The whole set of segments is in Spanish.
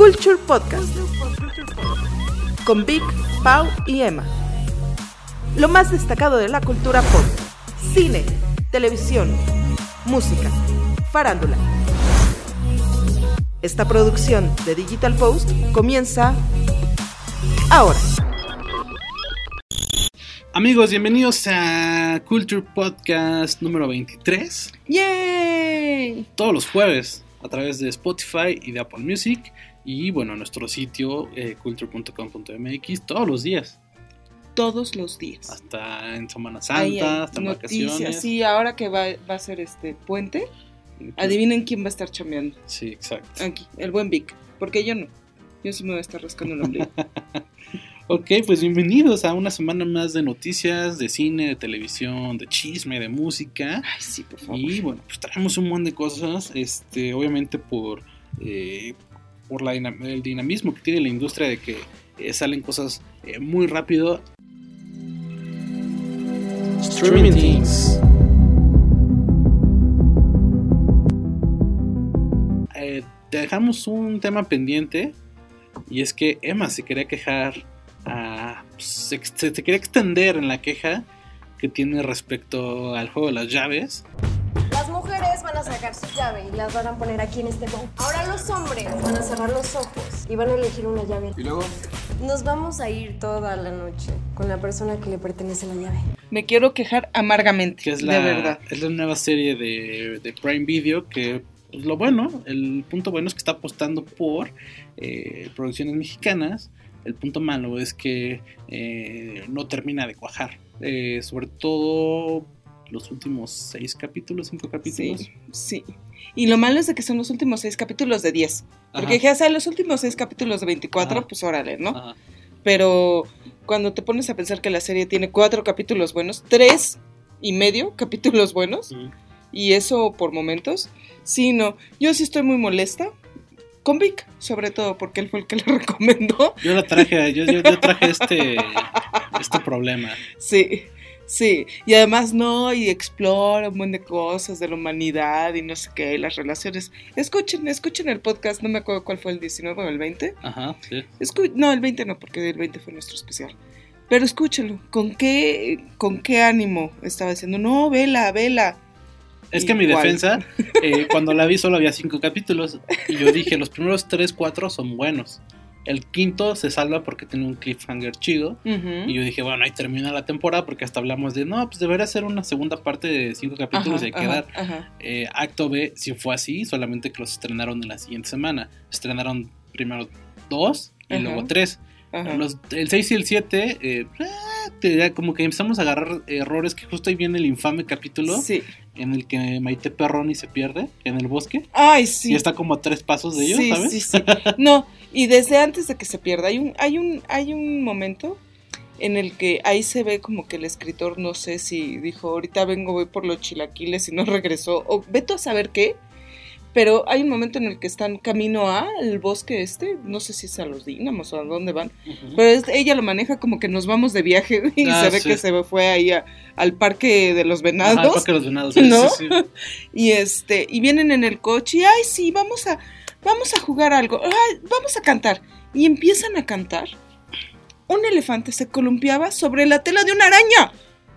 Culture Podcast con Vic, Pau y Emma. Lo más destacado de la cultura pop, cine, televisión, música, farándula. Esta producción de Digital Post comienza ahora. Amigos, bienvenidos a Culture Podcast número 23. ¡Yay! Todos los jueves a través de Spotify y de Apple Music. Y bueno, nuestro sitio eh, culture.com.mx todos los días. Todos los días. Hasta en Semana Ahí hay Santa, hasta en noticias. vacaciones. Sí, ahora que va, va a ser este puente, adivinen quién va a estar chambeando. Sí, exacto. Aquí, el buen Vic. Porque yo no. Yo sí me voy a estar rascando el ombligo. Ok, pues bienvenidos a una semana más de noticias, de cine, de televisión, de chisme, de música. Ay, sí, por favor. Y bueno, pues traemos un montón de cosas, este, obviamente por, eh, por la el dinamismo que tiene la industria de que eh, salen cosas eh, muy rápido. Streaming Things. Eh, te dejamos un tema pendiente y es que Emma se quería quejar, a, se, ex- se quería extender en la queja que tiene respecto al juego de las llaves. Mujeres van a sacar su llave y las van a poner aquí en este bowl. Ahora los hombres van a cerrar los ojos y van a elegir una llave. Y luego, Nos vamos a ir toda la noche con la persona que le pertenece la llave. Me quiero quejar amargamente. que es la, de verdad. es la nueva serie de, de Prime Video que pues, lo bueno, el punto bueno es que está apostando por eh, producciones mexicanas. El punto malo es que eh, no termina de cuajar. Eh, sobre todo los últimos seis capítulos, cinco capítulos. Sí, sí. Y lo malo es de que son los últimos seis capítulos de 10. Porque dije, o sea, los últimos seis capítulos de 24, Ajá. pues órale, ¿no? Ajá. Pero cuando te pones a pensar que la serie tiene cuatro capítulos buenos, tres y medio capítulos buenos, Mm. y eso por momentos, sí, no. Yo sí estoy muy molesta. Con Vic, sobre todo, porque él fue el que le recomendó. Yo la traje, yo, yo, yo traje este, este problema. Sí, sí. Y además no, y explora un montón de cosas de la humanidad y no sé qué, y las relaciones. Escuchen, escuchen el podcast, no me acuerdo cuál fue el 19 o el 20. Ajá, sí. Escu- no, el 20 no, porque el 20 fue nuestro especial. Pero escúchenlo, ¿con qué, con qué ánimo estaba diciendo? No, vela, vela. Es que en mi Igual. defensa, eh, cuando la vi solo había cinco capítulos. Y yo dije, los primeros tres, cuatro son buenos. El quinto se salva porque tiene un cliffhanger chido. Y yo dije, bueno, ahí termina la temporada porque hasta hablamos de, no, pues debería ser una segunda parte de cinco capítulos Ajá, y hay que dar. ajá. Eh, Acto B sí fue así, solamente que los estrenaron en la siguiente semana. Estrenaron primero dos y luego tres. Ajá. Los- el 6 y el 7, eh, te como que empezamos a agarrar errores que justo ahí viene el infame capítulo Sí. en el que Maite Perroni se pierde en el bosque. Ay, sí. Y está como a tres pasos de ellos, sí, ¿sabes? Sí, sí. No, y desde antes de que se pierda, hay un, hay un, hay un momento en el que ahí se ve como que el escritor, no sé si dijo, ahorita vengo, voy por los chilaquiles y no regresó, o veto a saber qué, pero hay un momento en el que están camino al bosque este, no sé si es a los dínamos o a dónde van, pero es- ella lo maneja como que nos vamos de viaje y Ah, se ve sí. que se fue ahí a- al parque de los Ajá, el venados. Parque de los venados, ¿No? sí, sí. Y este, y vienen en el coche y ay sí, vamos a, vamos a jugar algo, ay, vamos a cantar. Y empiezan a cantar. Un elefante se columpiaba sobre la tela de una araña.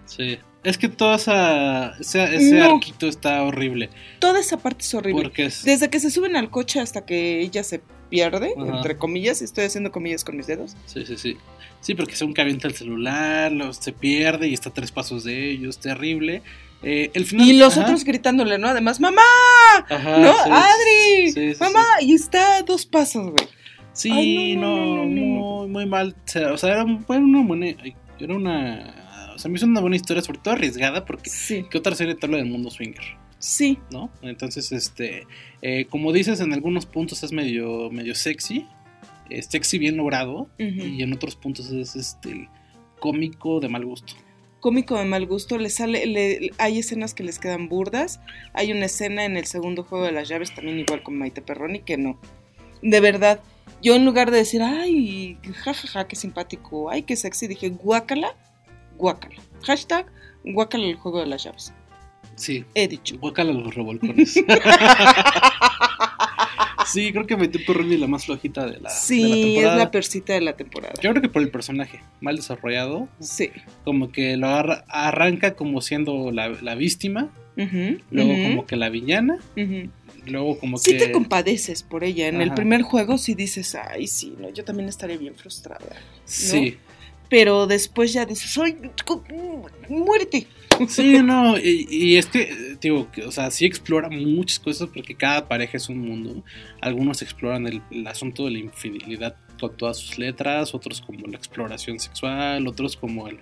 Sí. Es que todo esa, ese, ese No. arquito está horrible. Toda esa parte es horrible. Porque es. Desde que se suben al coche hasta que ella se pierde, Ajá. entre comillas, y estoy haciendo comillas con mis dedos. Sí, sí, sí. Sí, porque según que avienta el celular, se pierde y está a tres pasos de ellos, terrible. Eh, el final, Y los ajá, otros gritándole, ¿no? Además, mamá, ajá, ¿no? sí, Adri, sí, sí, mamá, y está a dos pasos, güey. Sí, Ay, no, no, no, no, no. muy, muy mal. O sea, era, un- era una buena. Era una. O sea, me hizo una buena historia, sobre todo arriesgada, porque Sí, ¿qué otra serie te habla del mundo swinger? sí, ¿No? Entonces, este. eh, como dices, en algunos puntos es medio, medio sexy. Es sexy bien logrado. Y en otros puntos es este. cómico de mal gusto. cómico de mal gusto, le sale, le- hay escenas que les quedan burdas, hay una escena en el segundo juego de las llaves también igual con Maite Perroni que no. De verdad, yo en lugar de decir, ay, jajaja, qué simpático, ay, qué sexy, dije, guácala, guácala. Hashtag, guácala el juego de las llaves. Sí. He dicho. Guácala los revolcones. Sí, creo que Ruby es la más flojita de la, de la Sí, es temporada. la persita de la temporada. Yo creo que por el personaje, mal desarrollado. Sí. Como que lo agarra- arranca como siendo la, la víctima, luego como que la villana, ujú. luego como Sí que... te compadeces por ella. En el primer juego sí dices, ay, sí, no, yo también estaría bien frustrada. Sí. Pero después ya dices, ¡ay, cu- muérete! Sí, no, y, y es que, digo, o sea, sí explora muchas cosas porque cada pareja es un mundo. Algunos exploran el, el asunto de la infidelidad con todas sus letras, otros como la exploración sexual, otros como el,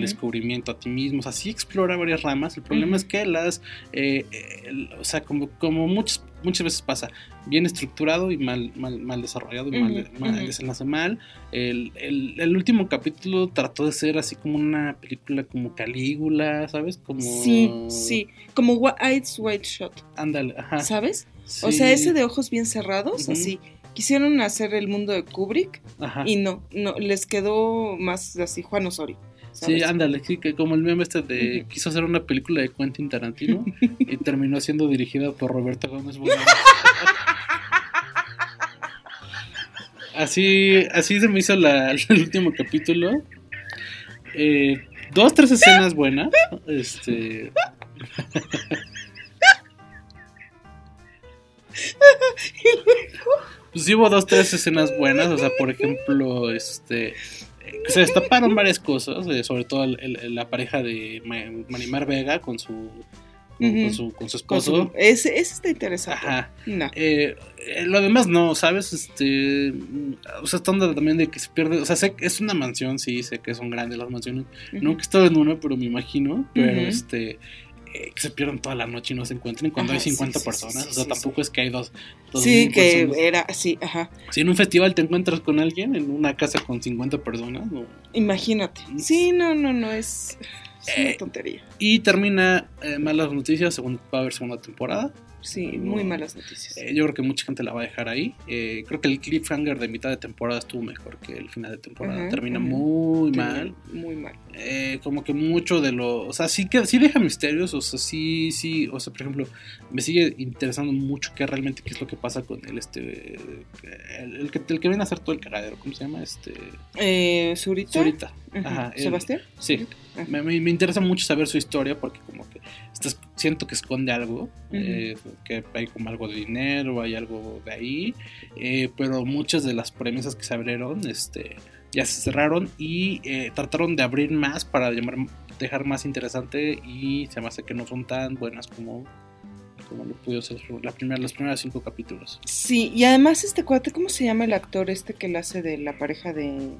descubrimiento a ti mismo. O sea, sí explora varias ramas. El problema es que las, eh, eh, el- o sea, como, como muchas, muchas veces pasa, bien estructurado y mal, mal, mal desarrollado y mal, ujú. desenlace mal. El, el- el último capítulo trató de ser así como una película como Calígula, ¿sabes? Como... Sí, sí. Como Wha- Eyes White Shot, Ándale, ajá. ¿sabes? O sea, ese de ojos bien cerrados, así. Quisieron hacer el mundo de Kubrick Ajá. y no, no, les quedó más así Juan Osorio. Sí, ándale, sí, que como el meme este de quiso hacer una película de Quentin Tarantino y terminó siendo dirigida por Roberto Gómez Bolaños. así, así se me hizo la- el último capítulo. Eh, dos, tres escenas buenas. Este. Pues sí hubo dos, tres escenas buenas. O sea, por ejemplo, este. Se destaparon varias cosas, eh, sobre todo el- el- la pareja de Ma- Marimar Vega con su, con, su, con su Con esposo. su- ese, ese está interesante. Ajá. No. Eh, lo demás no, ¿sabes? Este, o sea, está onda también de que se pierde, o sea, sé que es una mansión, sí, sé que son grandes las mansiones, Ujú. nunca he estado en una, pero me imagino, pero este, eh, que se pierdan toda la noche y no se encuentren cuando Ajá, hay 50 sí, sí, personas, sí, o sea, sí, tampoco es que hay dos, dos Sí, que personas. era así, ajá. Si en un festival te encuentras con alguien en una casa con 50 personas, no. Imagínate. Sí, no, no, no, es, es una Eh, tontería. Y termina eh, malas noticias, según va a haber segunda temporada. Sí, muy malas noticias. Eh, yo creo que mucha gente la va a dejar ahí. Eh, creo que el cliffhanger de mitad de temporada estuvo mejor que el final de temporada. Ajá, Termina ajá. muy mal. Muy mal. Eh, como que mucho de lo. O sea, sí que sí deja misterios. O sea, sí, sí. O sea, por ejemplo, me sigue interesando mucho qué realmente qué es lo que pasa con el este. El, el que, el que viene a hacer todo el cagadero. ¿Cómo se llama? Este. Eh, Zurita. Zurita. Ajá, ¿Sebastián? Sí. Ajá. Me, interesa mucho saber su historia porque como que estás- siento que esconde algo, eh, que hay como algo de dinero, hay algo de ahí, eh, pero muchas de las premisas que se abrieron este, ya se cerraron y eh, trataron de abrir más para llamar, dejar más interesante y se me hace que no son tan buenas como, como lo pudo ser la primera, los primeros cinco capítulos. Sí, y además este cuate, ¿cómo se llama el actor este que le hace de la pareja de,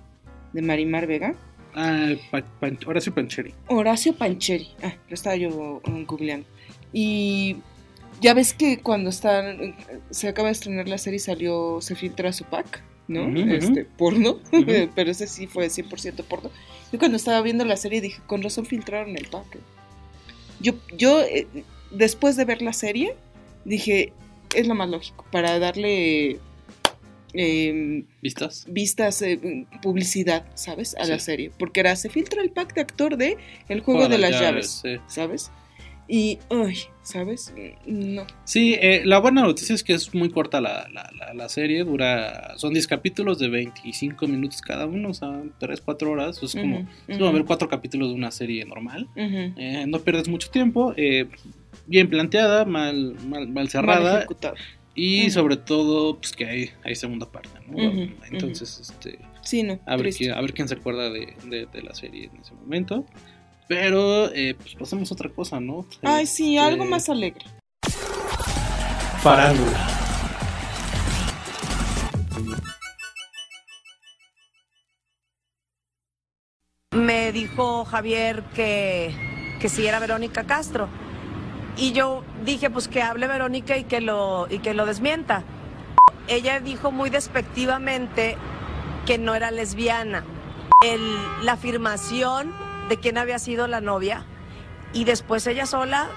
de Marimar Vega? Ah, Pan- Horacio Pancheri. Horacio Pancheri. Ah, lo estaba yo googleando. Y ya ves que cuando están, se acaba de estrenar la serie salió, se filtra su pack, ¿no? Este, porno, pero ese sí fue 100% porno. Yo cuando estaba viendo la serie dije, con razón filtraron el pack. Yo, yo eh, después de ver la serie, dije, es lo más lógico, para darle eh, ¿Vistas? vistas, eh, publicidad, ¿sabes? A la Sí. serie. Porque era, se filtra el pack de actor de El Juego de las Llaves, sí. ¿sabes? Y, ay, ¿sabes? No. Sí, eh, la buena noticia es que es muy corta la, la, la, la serie, dura, son 10 capítulos de 25 minutos cada uno, o sea, 3, 4 horas, es como, Ujú, es como ver cuatro capítulos de una serie normal, ujú. Eh, no pierdes mucho tiempo, eh, bien planteada, mal, mal, mal Mal cerrada, y sobre todo, pues que hay, hay segunda parte, ¿no? Entonces, este, Sí, no. a ver, quién, a ver quién se acuerda de, de, de la serie en ese momento. Pero, eh, pues pasemos a otra cosa, ¿no? Ay, sí, Este, algo más alegre. Farándula. me dijo Javier que, que sí era Verónica Castro. Y yo dije, pues que hable Verónica y que lo, y que lo desmienta. Ella dijo muy despectivamente que no era lesbiana. El- la afirmación de quién había sido la novia. Y después ella sola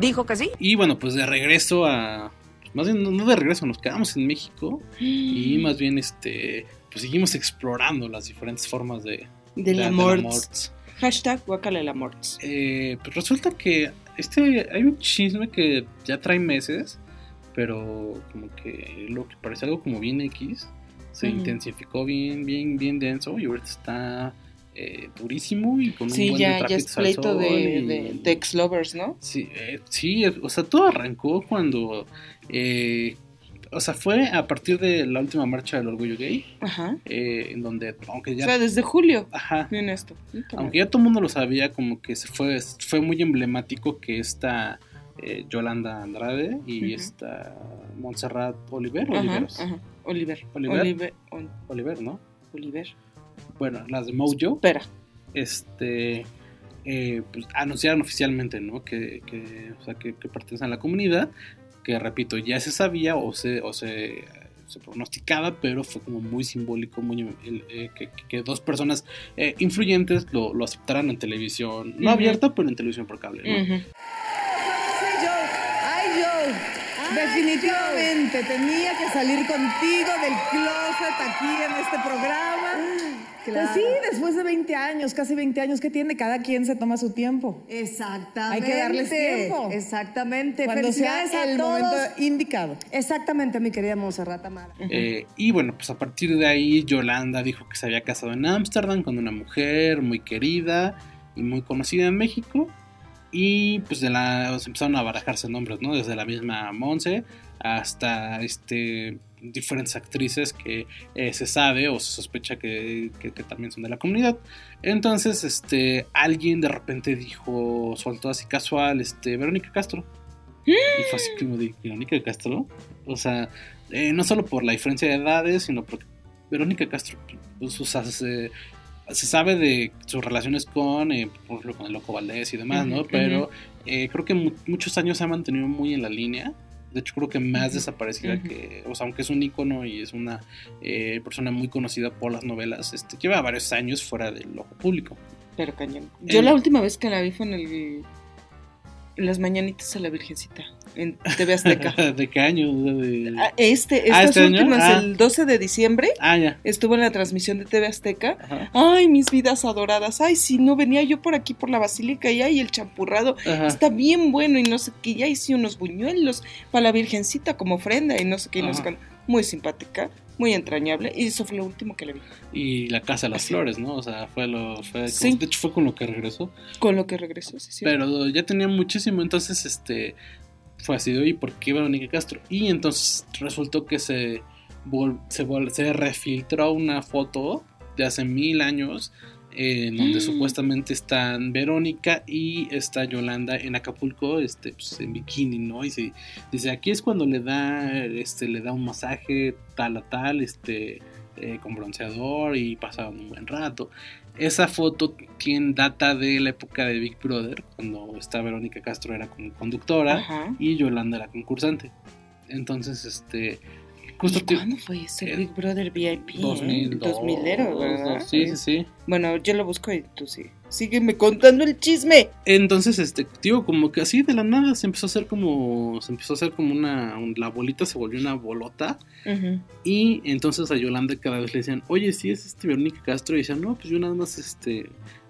dijo que sí. Y bueno, pues de regreso a. Más bien, no- de regreso, nos quedamos en México. Y más bien, este. Pues seguimos explorando las diferentes formas de. Del de- amor. Hashtag guacala el amor. Eh, pues resulta que este. Hay un chisme que ya trae meses. pero como que lo que parece algo como bien X se intensificó bien, bien, bien denso y ahorita está eh, durísimo y con un Sí, buen ya, de ya es pleito de, y- de, de ex-lovers, ¿no? Sí, eh, sí, o sea, todo arrancó cuando, eh, o sea, fue a partir de la última marcha del orgullo gay, Ajá. eh, en donde, aunque O ya, sea, desde julio ajá, viene esto. aunque ya todo el mundo lo sabía, como que se fue, fue muy emblemático que esta eh, Yolanda Andrade y esta Montserrat Oliver, Oliveros, ajá. Oliver. Oliver. Oliver. Ol- Oliver, ¿no? Oliver. Bueno, las de Mojo, Espera. este eh, pues, anunciaron oficialmente ¿no? que, que, o sea, que, que pertenecen a la comunidad que repito ya se sabía o se o se, se pronosticaba pero fue como muy simbólico muy el, eh, que, que dos personas eh, influyentes lo, lo aceptaran en televisión no Ujú. abierta pero en televisión por cable ¿no? Ay, Joe. Definitivamente tenía que salir contigo del closet aquí en este programa. Pues sí, después de 20 años, casi 20 años que tiene, cada quien se toma su tiempo. Exactamente. Hay que darles tiempo. Exactamente. Cuando sea el todos. momento indicado. Exactamente, mi querida Monserrat Amara. Eh, y bueno, pues a partir de ahí Yolanda dijo que se había casado en Ámsterdam con una mujer muy querida y muy conocida en México. Y pues de la se empezaron a barajarse nombres, ¿no? Desde la misma Monse hasta este diferentes actrices que eh, se sabe o se sospecha que, que- que también son de la comunidad. Entonces, este, alguien de repente dijo, soltó así casual, este, Verónica Castro. Y fue así como de Verónica Castro. O sea, eh, no solo por la diferencia de edades, sino porque Verónica Castro, pues, o sea, se, se sabe de sus relaciones con, eh, por ejemplo, con el Loco Valdés y demás, ¿no? Pero eh, creo que mu- muchos años se ha mantenido muy en la línea. De hecho, creo que más desaparecida que, o sea, aunque es un ícono y es una eh, persona muy conocida por las novelas, este, lleva varios años fuera del ojo público. Pero cañón. Yo la última vez que la vi fue en el. En las mañanitas a la Virgencita. En TV Azteca. ¿De qué año? De- Ah, Este, Ah, estas ¿este últimas, Ah. el 12 de diciembre, Ah, ya. estuvo en la transmisión de TV Azteca. Ajá. Ay, mis vidas adoradas. Ay, si no venía yo por aquí por la basílica y ay, el champurrado Ajá. está bien bueno y no sé qué. Ya hice unos buñuelos para la Virgencita como ofrenda y no sé qué. y no sé Ajá. Muy simpática, muy entrañable. Y eso fue lo último que le vi. y la casa de las Así. flores, ¿no? O sea, fue lo fue Sí. de hecho fue con lo que regresó, Con lo que regresó, sí, sí. pero ya tenía muchísimo, entonces este fue así de, "Oye, ¿por qué Verónica Castro?" Y entonces resultó que se se, se refiltró una foto de hace mil años eh, en donde Mm. supuestamente están Verónica y está Yolanda en Acapulco, este, pues, en bikini, ¿no? Y se dice aquí es cuando le da, este, le da un masaje tal a tal, este, eh, con bronceador y pasaban un buen rato. Esa foto tiene data de la época de Big Brother, cuando esta Verónica Castro era como conductora Ajá. y Yolanda era concursante. Entonces, este, justo ¿Y ¿Cuándo fue ese eh, Big Brother VIP? 2002, 2000ero, ¿verdad? Sí, sí, sí. Bueno, yo lo busco y tú sí. Sígueme contando el chisme. Entonces, este, digo, como que así de la nada se empezó a hacer como, se empezó a hacer como una, un- la bolita se volvió una bolota y entonces a Yolanda cada vez le decían, oye, sí es este Verónica Castro y decían, no, pues yo nada más, este,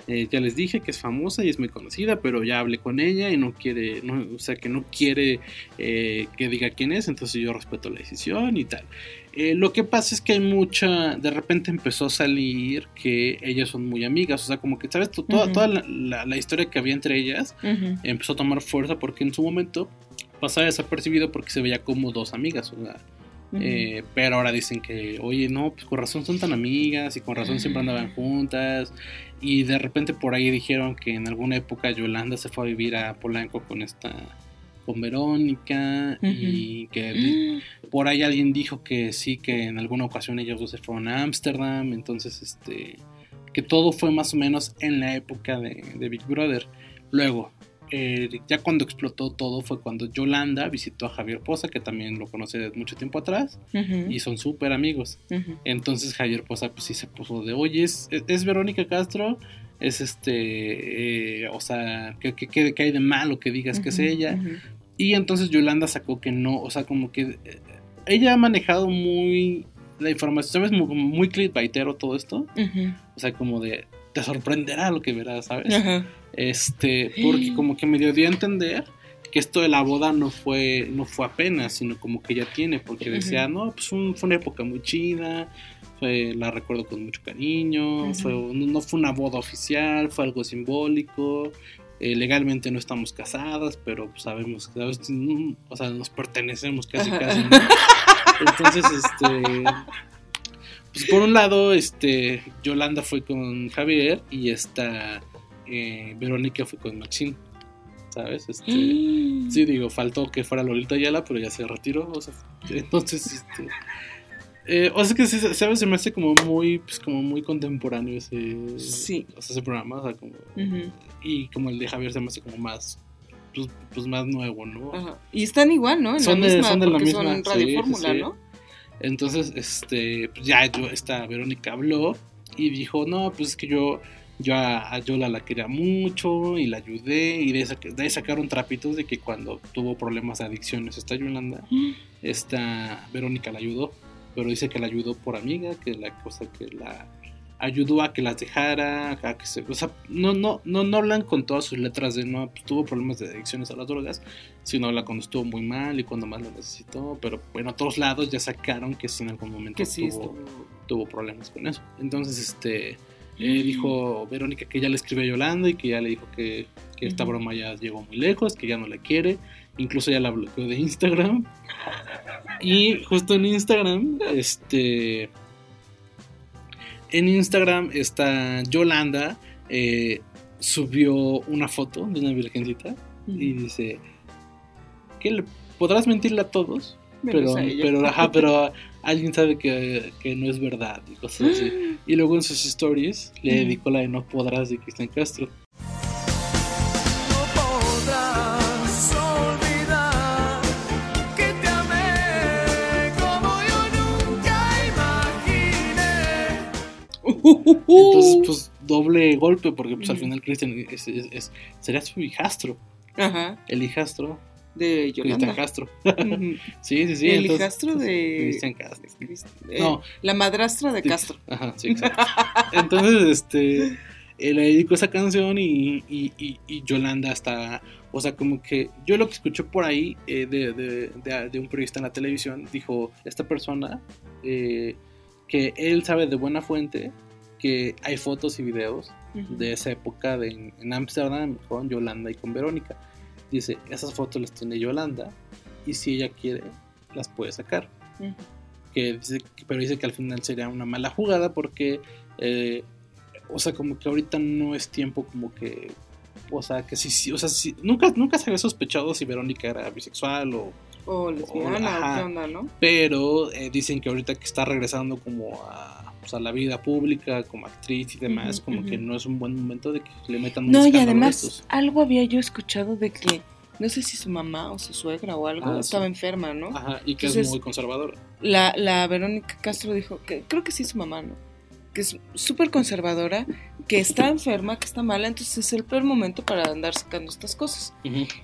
eh, ya les dije que es famosa y es muy conocida, pero ya hablé con ella y no quiere, no, o sea, que no quiere eh, que diga quién es, entonces yo respeto la decisión y tal. Eh, lo que pasa es que hay mucha, de repente empezó a salir que ellas son muy amigas, o sea, como que, ¿sabes? Toda, toda la, la- la historia que había entre ellas empezó a tomar fuerza porque en su momento pasaba desapercibido porque se veía como dos amigas, o sea, eh, pero ahora dicen que, oye, no, pues con razón son tan amigas y con razón siempre andaban juntas. Y de repente por ahí dijeron que en alguna época Yolanda se fue a vivir a Polanco con esta, con Verónica. Y que di- por ahí alguien dijo que sí, que en alguna ocasión ellos dos se fueron a Ámsterdam. Entonces, este, que todo fue más o menos en la época de, de Big Brother. Luego, eh, ya cuando explotó todo fue cuando Yolanda visitó a Javier Poza, que también lo conoce de mucho tiempo atrás, y son súper amigos. Entonces Javier Poza pues sí se puso de, oye, es, es Verónica Castro, es este, eh, o sea, ¿qué, qué, qué- qué hay de malo que digas que es ella? Y entonces Yolanda sacó que no, o sea, como que eh, ella ha manejado muy la información, ¿sabes? Muy, muy clickbaitero todo esto, o sea, como de, te sorprenderá lo que verás, ¿sabes? Este, porque como que me dio a entender que esto de la boda no fue, no fue apenas, sino como que ya tiene, porque decía, no, pues un- fue una época muy chida, fue, la recuerdo con mucho cariño, fue, no, no fue una boda oficial, fue algo simbólico, eh, legalmente no estamos casadas, pero pues, sabemos que, ¿sabes? O sea, nos pertenecemos casi casi. ¿no? Entonces, este... Pues por un lado, este, Yolanda fue con Javier y esta eh, Verónica fue con Maxine, ¿sabes? Este, sí, digo, faltó que fuera Lolita Ayala, pero ya se retiró, o sea, entonces, este, eh, o sea que ¿sabes? Se me hace como muy, pues como muy contemporáneo ese, Sí. o sea, ese programa, o sea, como, y como el de Javier se me hace como más, pues, pues más nuevo, ¿no? ajá. Y están igual, ¿no? En Son la de- misma, son de la porque misma, son Radio sí, Fórmula, sí. ¿no? Entonces, este, pues ya yo, esta Verónica habló y dijo, no, pues es que yo, yo a, a Yola la quería mucho y la ayudé y de, esa- de ahí sacaron trapitos de que cuando tuvo problemas de adicciones esta Yolanda, esta Verónica la ayudó, pero dice que la ayudó por amiga, que la cosa que la ayudó a que las dejara, a que se, o sea, no, no, no, no hablan con todas sus letras de no, tuvo problemas de adicciones a las drogas, sino habla cuando estuvo muy mal y cuando más lo necesitó, pero bueno, a todos lados ya sacaron que sí en algún momento Que sí, tuvo, estuvo- tuvo problemas con eso. Entonces, este, eh, dijo Verónica que ya le escribió a Yolanda y que ya le dijo que, que esta broma ya llegó muy lejos, que ya no la quiere, incluso ya la bloqueó de Instagram. Y justo en Instagram, este, en Instagram está Yolanda, eh, subió una foto de una virgencita y dice que le podrás mentirle a todos, pero, pero, ajá, pero alguien sabe que, que no es verdad y cosas así. Y luego en sus stories le dedicó la de No podrás de Cristian Castro. No podrás olvidar que te amé como yo nunca imaginé. Entonces, pues doble golpe, porque pues al final Cristian es, es- es- sería su hijastro, Ajá, el hijastro, de Cristian Yolanda. Castro. Ujú. sí, sí, sí. el entonces, hijastro pues, de... Cristian Castro. Crist- eh, No. La madrastra de Sí. Castro. Ajá, sí, exacto. Entonces, este, eh, le dedicó esa canción y, y- y- y Yolanda está, o sea, como que yo lo que escuché por ahí eh, de, de- de- de un periodista en la televisión, dijo, esta persona, eh, que él sabe de buena fuente que hay fotos y videos de esa época de, en- en Ámsterdam con Yolanda y con Verónica. Dice, esas fotos las tiene Yolanda y si ella quiere, las puede sacar que dice, pero dice que al final sería una mala jugada porque, eh, o sea, como que ahorita no es tiempo como que, o sea, que sí, sí, o sea, sí, nunca, nunca se había sospechado si Verónica era bisexual o, O lesbiana, o ajá. qué onda, ¿no? pero eh, dicen que ahorita que está regresando como a, pues, a la vida pública como actriz y demás, como que no es un buen momento de que le metan un No, y además, estos. algo había yo escuchado de que, no sé si su mamá o su suegra o algo Ah, sí. estaba enferma, ¿no? Ajá, y que Entonces- es muy conservadora. La, la Verónica Castro dijo que creo que sí su mamá, ¿no? Que es súper conservadora, que está enferma, que está mala, entonces es el peor momento para andar sacando estas cosas.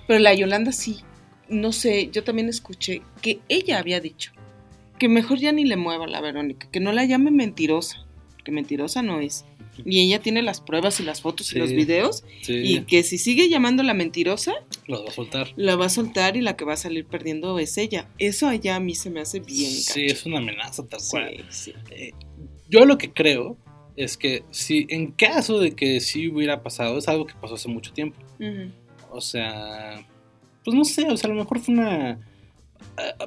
Pero la Yolanda sí, no sé, yo también escuché que ella había dicho que mejor ya ni le mueva la Verónica, que no la llame mentirosa, que mentirosa no es. Y ella tiene las pruebas y las fotos Sí. y los videos, Sí, y que si sigue llamándola mentirosa, lo va a soltar. la va a soltar y la que va a salir perdiendo es ella. Eso allá a mí se me hace bien. Sí, gacho. es una amenaza tal cual. Sí, sí. Eh, yo lo que creo es que si en caso de que sí hubiera pasado, es algo que pasó hace mucho tiempo. O sea, pues no sé, o sea, a lo mejor fue una...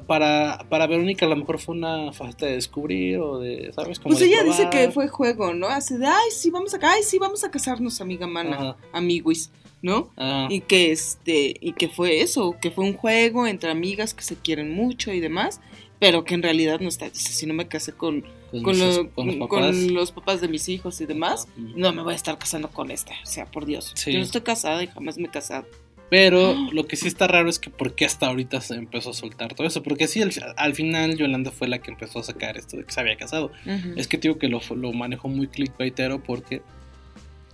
Para, para Verónica a lo mejor fue una falta de descubrir o de, ¿sabes? Como Pues ella dice que fue juego, ¿no? Hace de, ay, sí, vamos a, ay, sí, vamos a casarnos, amiga mana, Ajá. amiguis, ¿no? Y que este, y que fue eso, que fue un juego entre amigas que se quieren mucho y demás, pero que en realidad no está. Dice, si no me casé con, con, con, los, lo- con los con papás. los papás de mis hijos y demás, no me voy a estar casando con esta. O sea, por Dios. Sí. Yo no estoy casada y jamás me he casado. Pero lo que sí está raro es que por qué hasta ahorita se empezó a soltar todo eso. Porque sí, al, al final Yolanda fue la que empezó a sacar esto de que se había casado. Ujú. Es que digo que lo, lo manejó muy clickbaitero porque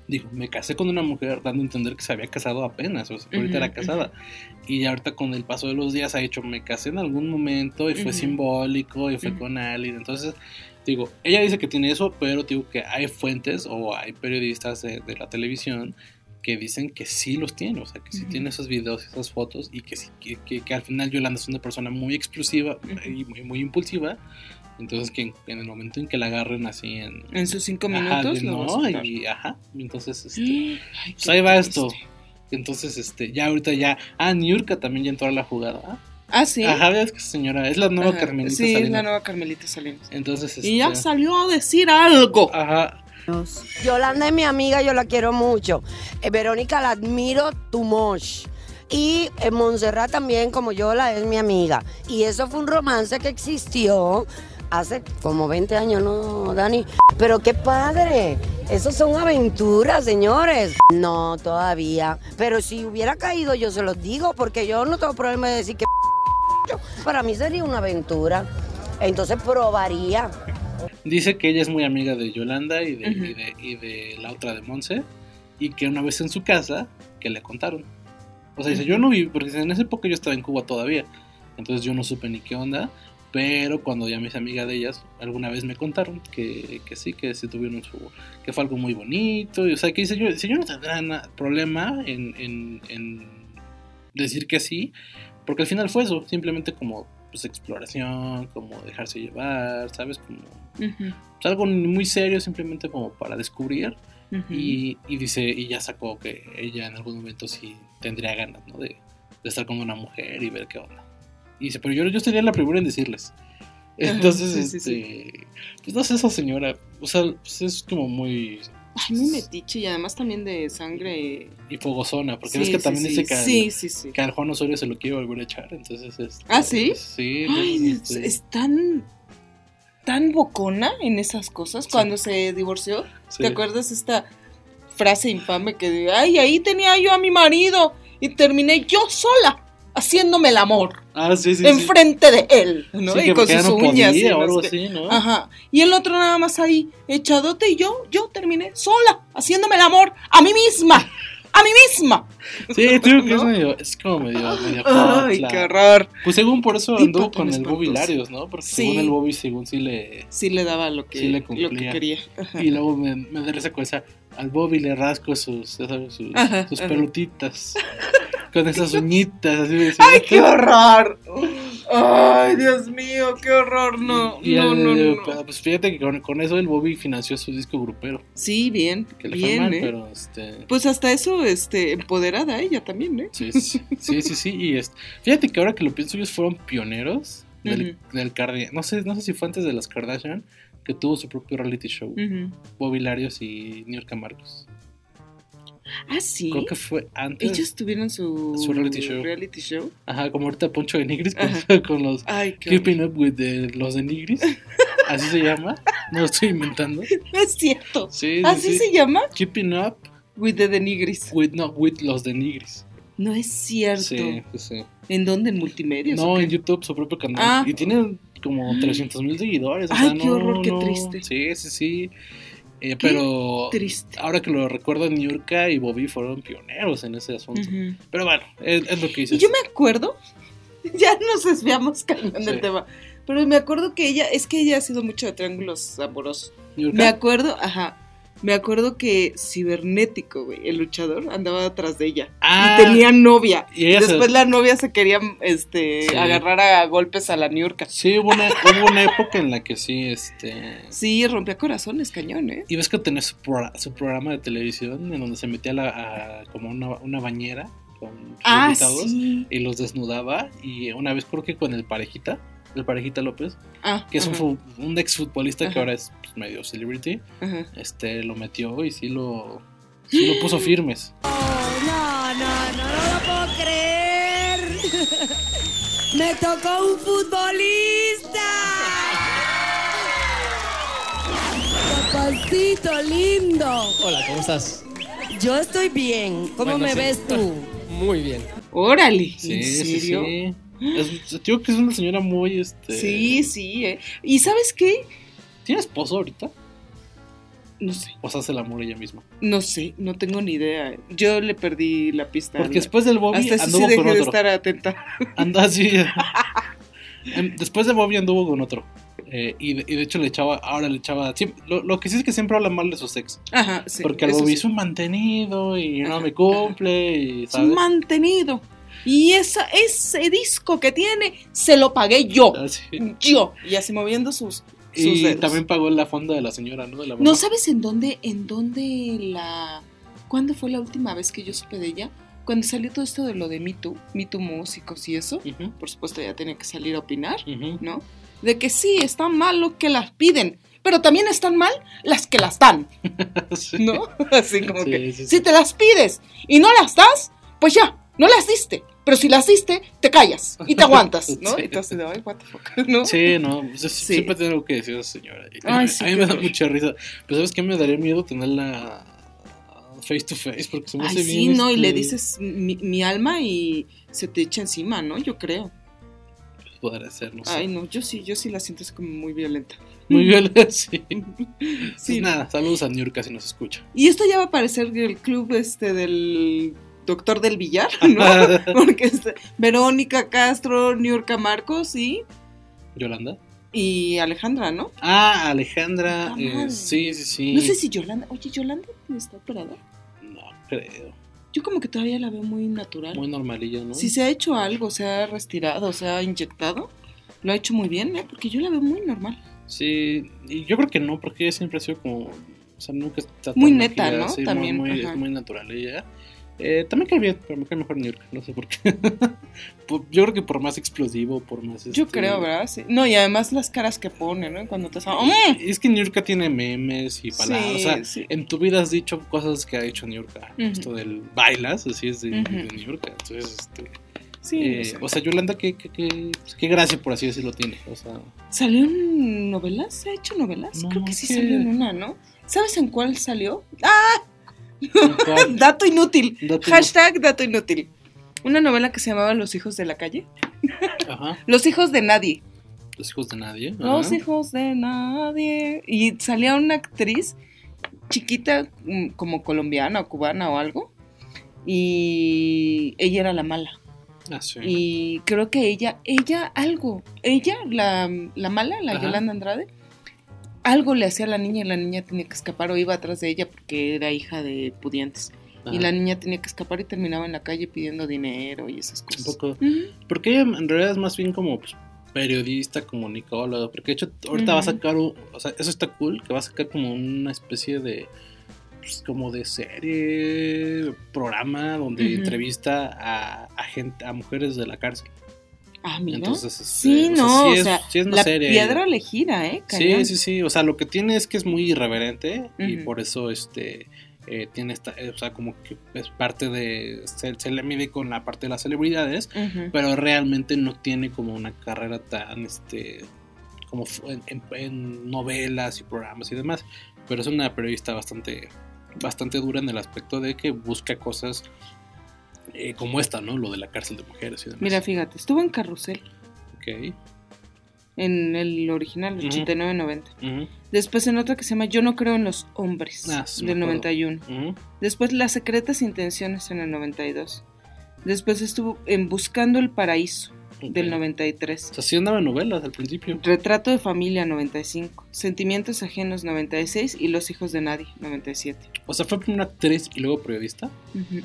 dijo, me casé con una mujer dando a entender que se había casado apenas, o sea, que ahorita Ujú, era casada. Y ahorita con el paso de los días ha dicho, me casé en algún momento y fue simbólico y fue con alguien. Entonces, digo, ella dice que tiene eso, pero digo que hay fuentes o hay periodistas de, de la televisión que dicen que sí los tiene, o sea, que sí tiene esos videos, esas fotos y que, sí, que, que- que al final Yolanda es una persona muy explosiva Ujú. y muy, muy impulsiva. Entonces que en, en el momento en que la agarren así en... En sus cinco Ajá, minutos de lo va a no, y ajá, entonces este, Ay, pues ahí va triste. esto. Entonces, este, ya ahorita ya. Ah, Niurka también ya entró a la jugada. Ah, sí. Ajá, ves que señora, es la nueva Ajá, Carmelita Sí, es la nueva Carmelita Salinas. Entonces, este, Y ya salió a decir algo. Ajá. Yolanda es mi amiga, yo la quiero mucho. Eh, Verónica la admiro too. Y eh, Montserrat también, como yo, la es mi amiga. Y eso fue un romance que existió hace como 20 años, ¿no, Dani? Pero qué padre. Esos son aventuras, señores. No, todavía. Pero si hubiera caído, yo se los digo, porque yo no tengo problema de decir que... Para mí sería una aventura. Entonces probaría. Dice que ella es muy amiga de Yolanda y de, y de, y de la otra de Monse. Y que una vez en su casa, que le contaron. O sea, dice, yo no vi, porque en esa época yo estaba en Cuba todavía. Entonces yo no supe ni qué onda. Pero cuando ya mis amigas de ellas alguna vez me contaron que, que sí, que se tuvieron su. que fue algo muy bonito. Y, o sea, que dice yo, dice, yo no tendrá na- problema en, en, en decir que sí, porque al final fue eso, simplemente como pues, exploración, como dejarse llevar, ¿sabes? Como Ujú, pues, algo muy serio, simplemente como para descubrir. ujú. Y, y dice, y ya sacó que ella en algún momento sí tendría ganas, ¿no? De, de estar con una mujer y ver qué onda. Y dice, pero yo, yo sería la primera en decirles. Entonces, sí, sí, este, pues no sé, esa señora, o sea, pues, es como muy Ay, muy metiche y además también de sangre. hipogozona, porque Sí, ves que sí, también sí. dice que, al, Sí, que al Juan Osorio se lo quiere volver a echar, entonces este, ¿Ah, sí? Sí, Ay, es, este, es tan tan bocona en esas cosas cuando se divorció. ¿Te acuerdas esta frase infame que de, ay, ahí tenía yo a mi marido y terminé yo sola haciéndome el amor Ah, sí, sí. sí. enfrente de él, ¿no? Sí, y con sus no uñas. y. Ajá. Y el otro nada más ahí, echadote, y yo, yo terminé sola, haciéndome el amor a mí misma. A mí misma. Sí, te digo que es medio, es como medio, medio Ay, qué horror. Pues según por eso tan con el Bobby. Larios, ¿no? Porque Sí. según el Bobby, según sí le... Sí le daba lo que, Sí le lo que quería. Ajá. Y luego me, me da esa cosa, al Bobby le rasco sus, ya sabes, sus, Ajá, sus ajá. pelotitas. con esas uñitas, así de decir. ¡Ay, qué horror! ¡Ay, Dios mío, qué horror! No, Y no, el- no, no, no. Pues fíjate que con, con eso el Bobby financió su disco grupero. Sí, bien, Que le fue bien, mal, ¿eh? pero este... Pues hasta eso, este, empoderada ella también, ¿eh? Sí, sí, sí, sí, sí, y es, fíjate que ahora que lo pienso, ellos fueron pioneros del, del Cardi- no sé, no sé si fue antes de las Kardashian, que tuvo su propio reality show, Ujú. Bobby Larios y Niurka Marcos. Ah, sí. Creo que fue antes. Ellos tuvieron su, Su reality show. reality show. Ajá, como ahorita Poncho de Nigris con, los Ay, Keeping Up with the- los de Nigris. Así se llama. No lo estoy inventando. No es cierto. Sí, sí, ¿Así sí. se llama? Keeping Up With the Denigris. with, no, with los de Nigris. No es cierto. Sí, sí. ¿En dónde? ¿En multimedia? No, en YouTube, su propio canal. Ah. Y tiene como 300 mil seguidores. o Ay, sea, qué no, horror, qué no. triste. Sí, sí, sí. Eh, pero Triste. ahora que lo recuerdo, Niurka y Bobby fueron pioneros en ese asunto. Pero bueno, es, es lo que Y dices. yo me acuerdo, ya nos desviamos cañón del Sí. tema, pero me acuerdo que ella, es que ella ha sido mucho de triángulos amorosos. Niurka, Me acuerdo, ajá, me acuerdo que Cibernético, güey, el luchador, andaba atrás de ella. Ah, y tenía novia. y Después la novia se quería este, Sí. agarrar a golpes a la Niurka. Sí, hubo una, hubo una época en la que sí, este... Sí, rompía corazones, cañón, ¿eh? Y ves que tenía su, pro- su programa de televisión en donde se metía la, a como una, una bañera con sus Ah, invitados sí. y los desnudaba. Y una vez creo que con el parejita, el parejita López, Ah, que es un, ajá, un ex futbolista que Ajá. ahora es pues, medio celebrity, ajá. este lo metió y sí lo, sí lo puso firmes. No, no, no, no lo puedo creer. Me tocó un futbolista. Papacito lindo. Hola, ¿cómo estás? Yo estoy bien. ¿Cómo Bueno, me sí. ves tú? Muy bien. Órale, Sí, ¿en serio? sí. Es, te digo que es una señora muy, este... Sí, sí, ¿eh? ¿Y sabes qué? ¿Tiene esposo ahorita? No sé, ¿O se hace el amor ella misma? no sé, no tengo ni idea. Yo le perdí la pista. Porque al- después del Bobby Hasta sí anduvo dejé con de otro. estar atenta. Anda así. Em, Después de Bobby anduvo con otro. Eh, y, de, y de hecho le echaba, ahora le echaba, siempre- lo, lo que sí es que siempre habla mal de sus ex. Ajá, sí. porque algo sí. hizo un mantenido y no Ajá, me cumple y, Es ¿sabes? mantenido. Y esa, ese disco que tiene, se lo pagué yo. Así. Yo. Y así moviendo sus, sus Y dedos. también pagó la fonda de la señora, ¿no? De la ¿No sabes en dónde, en dónde la... ¿Cuándo fue la última vez que yo supe de ella? Cuando salió todo esto de lo de Me Too, Me Too músicos y eso, Ujú, por supuesto ella tenía que salir a opinar, ujú. ¿no? De que sí, está mal lo que las piden, pero también están mal las que las dan, Sí. ¿no? Así como Sí, que, sí, sí. si te las pides y no las das, pues ya, no las diste. Pero si las diste, te callas y te aguantas, ¿no? Sí. De, ay, what the fuck, ¿no? Sí, no, pues, es- Sí. siempre tengo que decir esa señora. Ay, a sí, mí qué me da mucha risa. Pero ¿sabes qué? Me daría miedo tenerla face to face porque se me Ay, hace sí, bien, no, y le este, dices mi, mi alma y se te echa encima, ¿no? Yo creo. Podría ser, no sé. Ay, no, yo sí, yo sí la siento así como muy violenta. Muy bien, sí. Sí. Pues nada, saludos a Niurka si nos escucha. Y esto ya va a parecer el club este del doctor del billar, ¿no? Porque es Verónica Castro, Niurka Marcos y, ¿Yolanda? y Alejandra, ¿no? Ah, Alejandra. Puta eh, sí, sí, sí. No sé si Yolanda, oye, Yolanda está operada. No, creo. Yo como que todavía la veo muy natural. Muy normalilla, ¿no? Si se ha hecho algo, se ha retirado, se ha inyectado, lo ha hecho muy bien, ¿eh? Porque yo la veo muy normal. Sí, y yo creo que no, porque ella siempre ha sido como. O sea, nunca está tan Muy neta, ¿no? sí, También, Muy, ajá. es muy natural ella. Eh, también cae bien, pero me cae mejor Niurka, no sé por qué. Yo creo que por más explosivo, por más. Yo este, creo, ¿verdad? Sí. No, y además las caras que pone, ¿no? Cuando te ¡Mm! Es que Niurka tiene memes y palabras. o sea, sí. en tu vida has dicho cosas que ha dicho Niurka. Ujú. Esto del bailas, así es de, Ujú. de Niurka. Entonces, este. Sí, eh, o sea, o sea, Yolanda, ¿qué, qué, qué, pues, qué gracia, por así decirlo, tiene. O sea, ¿Salió en novelas? ¿Se ha hecho novelas? No, Creo que sí ¿qué? salió en una, ¿no? ¿Sabes en cuál salió? ¡Ah! Dato inútil. Dato Hashtag dato inútil. Una novela que se llamaba Los hijos de la calle. Ajá. Los hijos de nadie. Los hijos de nadie. Los hijos de nadie. Y salía una actriz chiquita, mm, como colombiana o cubana o algo. Y ella era la mala. Ah, sí. Y creo que ella, ella algo, ella, la, la mala, la Ajá. Yolanda Andrade, algo le hacía a la niña y la niña tenía que escapar o iba atrás de ella porque era hija de pudientes. Y la niña tenía que escapar y terminaba en la calle pidiendo dinero y esas Un cosas. Porque ella en realidad es más bien como pues, periodista, comunicóloga. Porque de hecho, ahorita va a sacar. O sea, eso está cool. Que va a sacar como una especie de. pues, como de serie, programa donde entrevista a, a gente, a mujeres de la cárcel. Ah, mira. Entonces, este, sí, o sea, no, sí o es- sea, sí es una la serie. piedra le gira, ¿eh? Sí, Cañón. sí, sí. O sea, lo que tiene es que es muy irreverente y por eso este eh, tiene esta, eh, o sea, como que es parte de, se, se le mide con la parte de las celebridades, pero realmente no tiene como una carrera tan, este, como en- en novelas y programas y demás. Pero es una periodista bastante, bastante dura en el aspecto de que busca cosas eh, como esta, ¿no? Lo de la cárcel de mujeres y demás. Mira, fíjate, estuvo en Carrusel, Ok. en el original, Ujú. 89-90. Ujú, Después en otra que se llama Yo no creo en los hombres, Ah, sí del acuerdo. 91. ujú. Después Las secretas intenciones en el 92. Después estuvo en Buscando el paraíso del Ok. 93. O sea, sí andaba en novelas al principio. Retrato de familia 95. Sentimientos ajenos 96 y Los hijos de nadie 97. O sea, fue primero actriz y luego periodista. Ujú.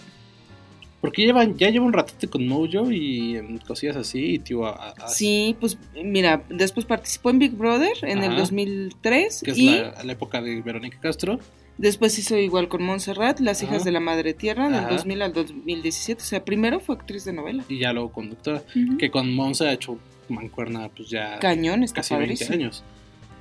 Porque lleva, ya lleva un ratito con Mojo y cosillas así. Y tío, a- Sí, pues mira, después participó en Big Brother en el Ajá. 2003 que es y la, la época de Verónica Castro. después hizo igual con Montserrat, Las hijas de la madre tierra del Ajá. 2000 al 2017. O sea, primero fue actriz de novela. Y ya luego conductora. Que con Monza ha hecho mancuerna, pues ya Cañón, está casi 20 padrísimo. años.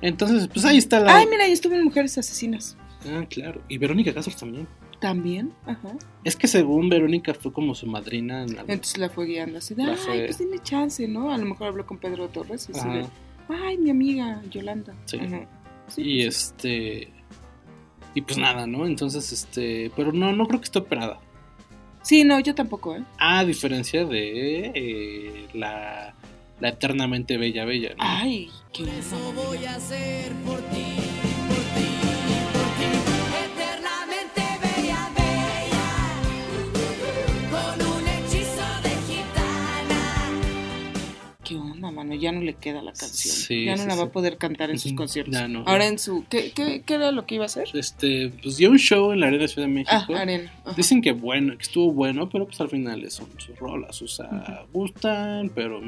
Entonces, pues ahí está la. Ay, mira, ya estuve en Mujeres Asesinas. Ah, claro. Y Verónica Castro también. También, ajá. Es que según Verónica fue como su madrina en la. Entonces la fue guiando así de, La ay, fue- pues dime chance, ¿no? A lo mejor habló con Pedro Torres, así Ajá. de, ay, mi amiga Yolanda. Sí. Ajá. Sí, Y pues, este. Y pues nada, ¿no? Entonces, este. Pero no, no creo que esté operada. Sí, no, yo tampoco, ¿eh? A diferencia de eh, la, la eternamente bella bella. ¿no? Ay, qué voy a hacer por ti, mano, ya no le queda la canción. Sí, ya no sí, la va sí. a poder cantar en sus conciertos. ya no. Ahora en su... ¿qué, qué, qué era lo que iba a hacer? Este, pues dio un show en la Arena Ciudad de Ah, México. arena. Ajá. Dicen que bueno, que estuvo bueno, pero pues al final son sus rolas, o sea, gustan, pero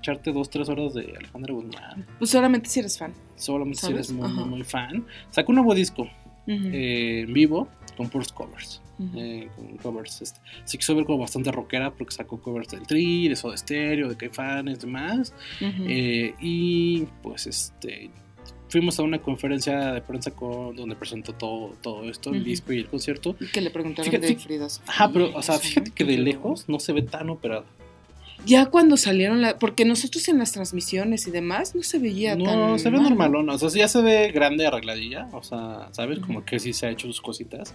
echarte dos, tres horas de Alejandra Guzmán, Pues solamente si eres fan. solamente si eres muy, muy, muy fan. Sacó un nuevo disco eh, en vivo con puros covers. Eh, con covers, este. se quiso ver como bastante rockera porque sacó covers del Tri, de Soda Stereo, de Caifanes, demás. Ujú. Eh, y pues este fuimos a una conferencia de prensa con, donde presentó todo, todo esto, el Ujú. disco y el concierto. Y que le preguntaron Fíjate- de Frida. Ajá, pero, o sea, fíjate ¿no? que de lejos no se ve tan operado. Ya cuando salieron, la, porque nosotros en las transmisiones y demás no se veía tan No, se ve mal, ¿no? o sea, ya se ve grande, arregladilla, o sea, ¿sabes? Como que sí se ha hecho sus cositas,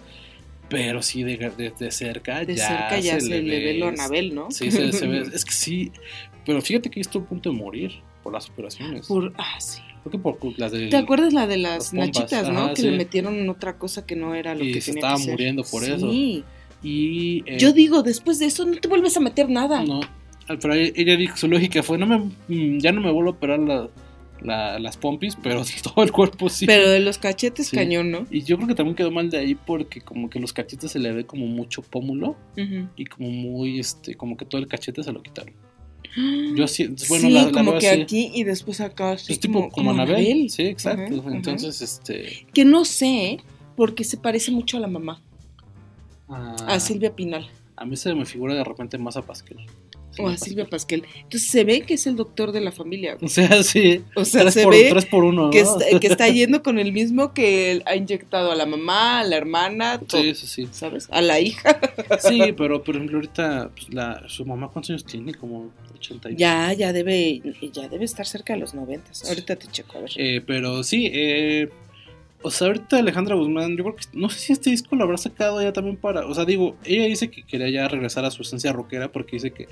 pero sí de, de, de cerca De ya cerca ya se, le ve lo Anabel, ¿no? Sí, se, se ve, es que sí, pero fíjate que estuvo a punto de morir por las operaciones. Por, ah, sí. Creo que por las de... ¿Te acuerdas la de las las nachitas, no? que sí. le metieron otra cosa que no era lo Y que se tenía estaba que ser. muriendo por eso. Sí. Y... eh, Yo digo, después de eso no te vuelves a meter nada. No, pero ella dijo, su lógica fue, no me, mm, ya no me vuelvo a operar la- la- las pompis, pero todo el cuerpo sí. Pero de los cachetes Sí. cañón, ¿no? Y yo creo que también quedó mal de ahí porque como que los cachetes se le ve como mucho pómulo y como muy, este, como que todo el cachete se lo quitaron. Yo sí, bueno, sí, la, como que así. aquí y después acá. así Es tipo como, Anabel. Anabel. Sí, exacto. Entonces, este... Que no sé, porque se parece mucho a la mamá, ah, a Silvia Pinal a mí se me figura de repente más a Pascal. O a Silvia Pasquel. Entonces se ve que es el doctor de la familia. güey. O sea, sí. O sea, tres, se por, ve tres por uno, que, ¿no? está, que está yendo con el mismo que ha inyectado a la mamá, a la hermana, todo, Sí, sí, sí. ¿sabes? A la hija. Sí, pero por ejemplo ahorita pues, la, su mamá cuántos años tiene, como 80 y- Ya, ya debe, ya debe estar cerca de los noventas. Ahorita te checo, a ver. Eh, pero sí, eh, o sea, ahorita Alejandra Guzmán, yo creo que no sé si este disco lo habrá sacado ya también para, o sea, digo, ella dice que quería ya regresar a su esencia rockera porque dice que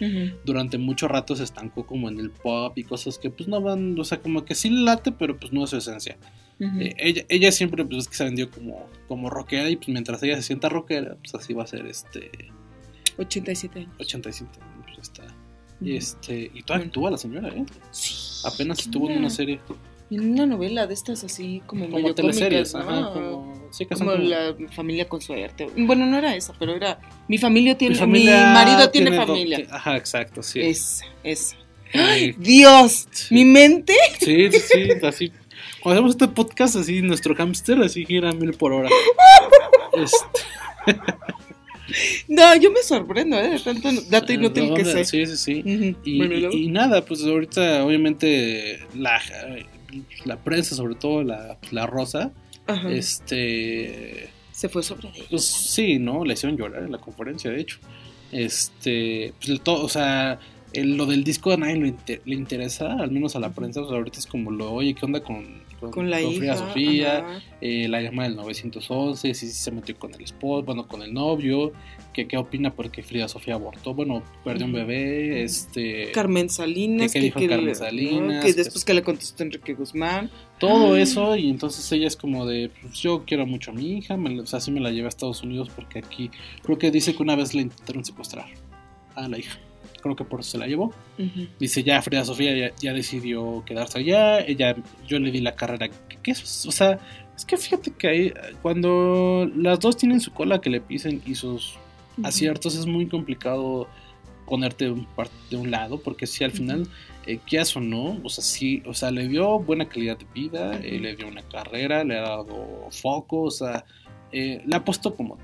durante mucho rato se estancó como en el pop y cosas que pues no van, o sea, como que sí late, pero pues no es su esencia. Eh, ella, ella siempre pues es que se vendió como, como rockera y pues mientras ella se sienta rockera, pues así va a ser este 87 años. 87, pues está. Y este, y todavía Bueno. actúa la señora, ¿eh? Sí. Apenas ¿Qué estuvo en una serie En una novela de estas así como, como medio teleseries, cómicas, ajá, ¿no? como, sí, que son Como como- la familia con suerte. Bueno, no era esa, pero era mi familia tiene, mi, familia marido tiene, familia. Ajá, exacto, sí. Esa, esa. Eh, Dios, Sí. mi mente. sí, sí, sí, así. Cuando hacemos este podcast, así nuestro hámster así gira a mil por hora. Este, No, yo me sorprendo, ¿eh? De tanto dato inútil ¿no? que sé. Sí, sí, sí. Y nada, pues ahorita obviamente la, la prensa, sobre todo la, la rosa, Ajá. este... Se fue sobre ella. Pues sí, ¿no? Le hicieron llorar en la conferencia, de hecho. Este, pues todo, o sea, el- lo del disco a nadie le, inte- le interesa, al menos a la prensa, o sea, ahorita es como lo, oye, ¿qué onda con, Con la hija. Sofía? Eh, la llama del 911, si se metió con el esposo, bueno, con el novio, que qué opina porque Frida Sofía abortó, bueno, perdió un bebé, este... Carmen Salinas. ¿Qué- qué dijo Carmen le- Salinas? Que después que le contestó Enrique Guzmán. todo eso y entonces ella es como de pues, yo quiero mucho a mi hija me, la- o sea sí me la llevé a Estados Unidos porque aquí creo que dice que una vez le intentaron secuestrar a la hija creo que por eso se la llevó dice ya Frida Sofía ya, ya decidió quedarse allá ella yo le di la carrera que, es- o sea es que fíjate que ahí cuando las dos tienen su cola que le pisen y sus aciertos es muy complicado ponerte de un, par- de un lado porque si al final eh, quieras o no o sea sí o sea le dio buena calidad de vida eh, le dio una carrera le ha dado foco o sea eh, le ha puesto como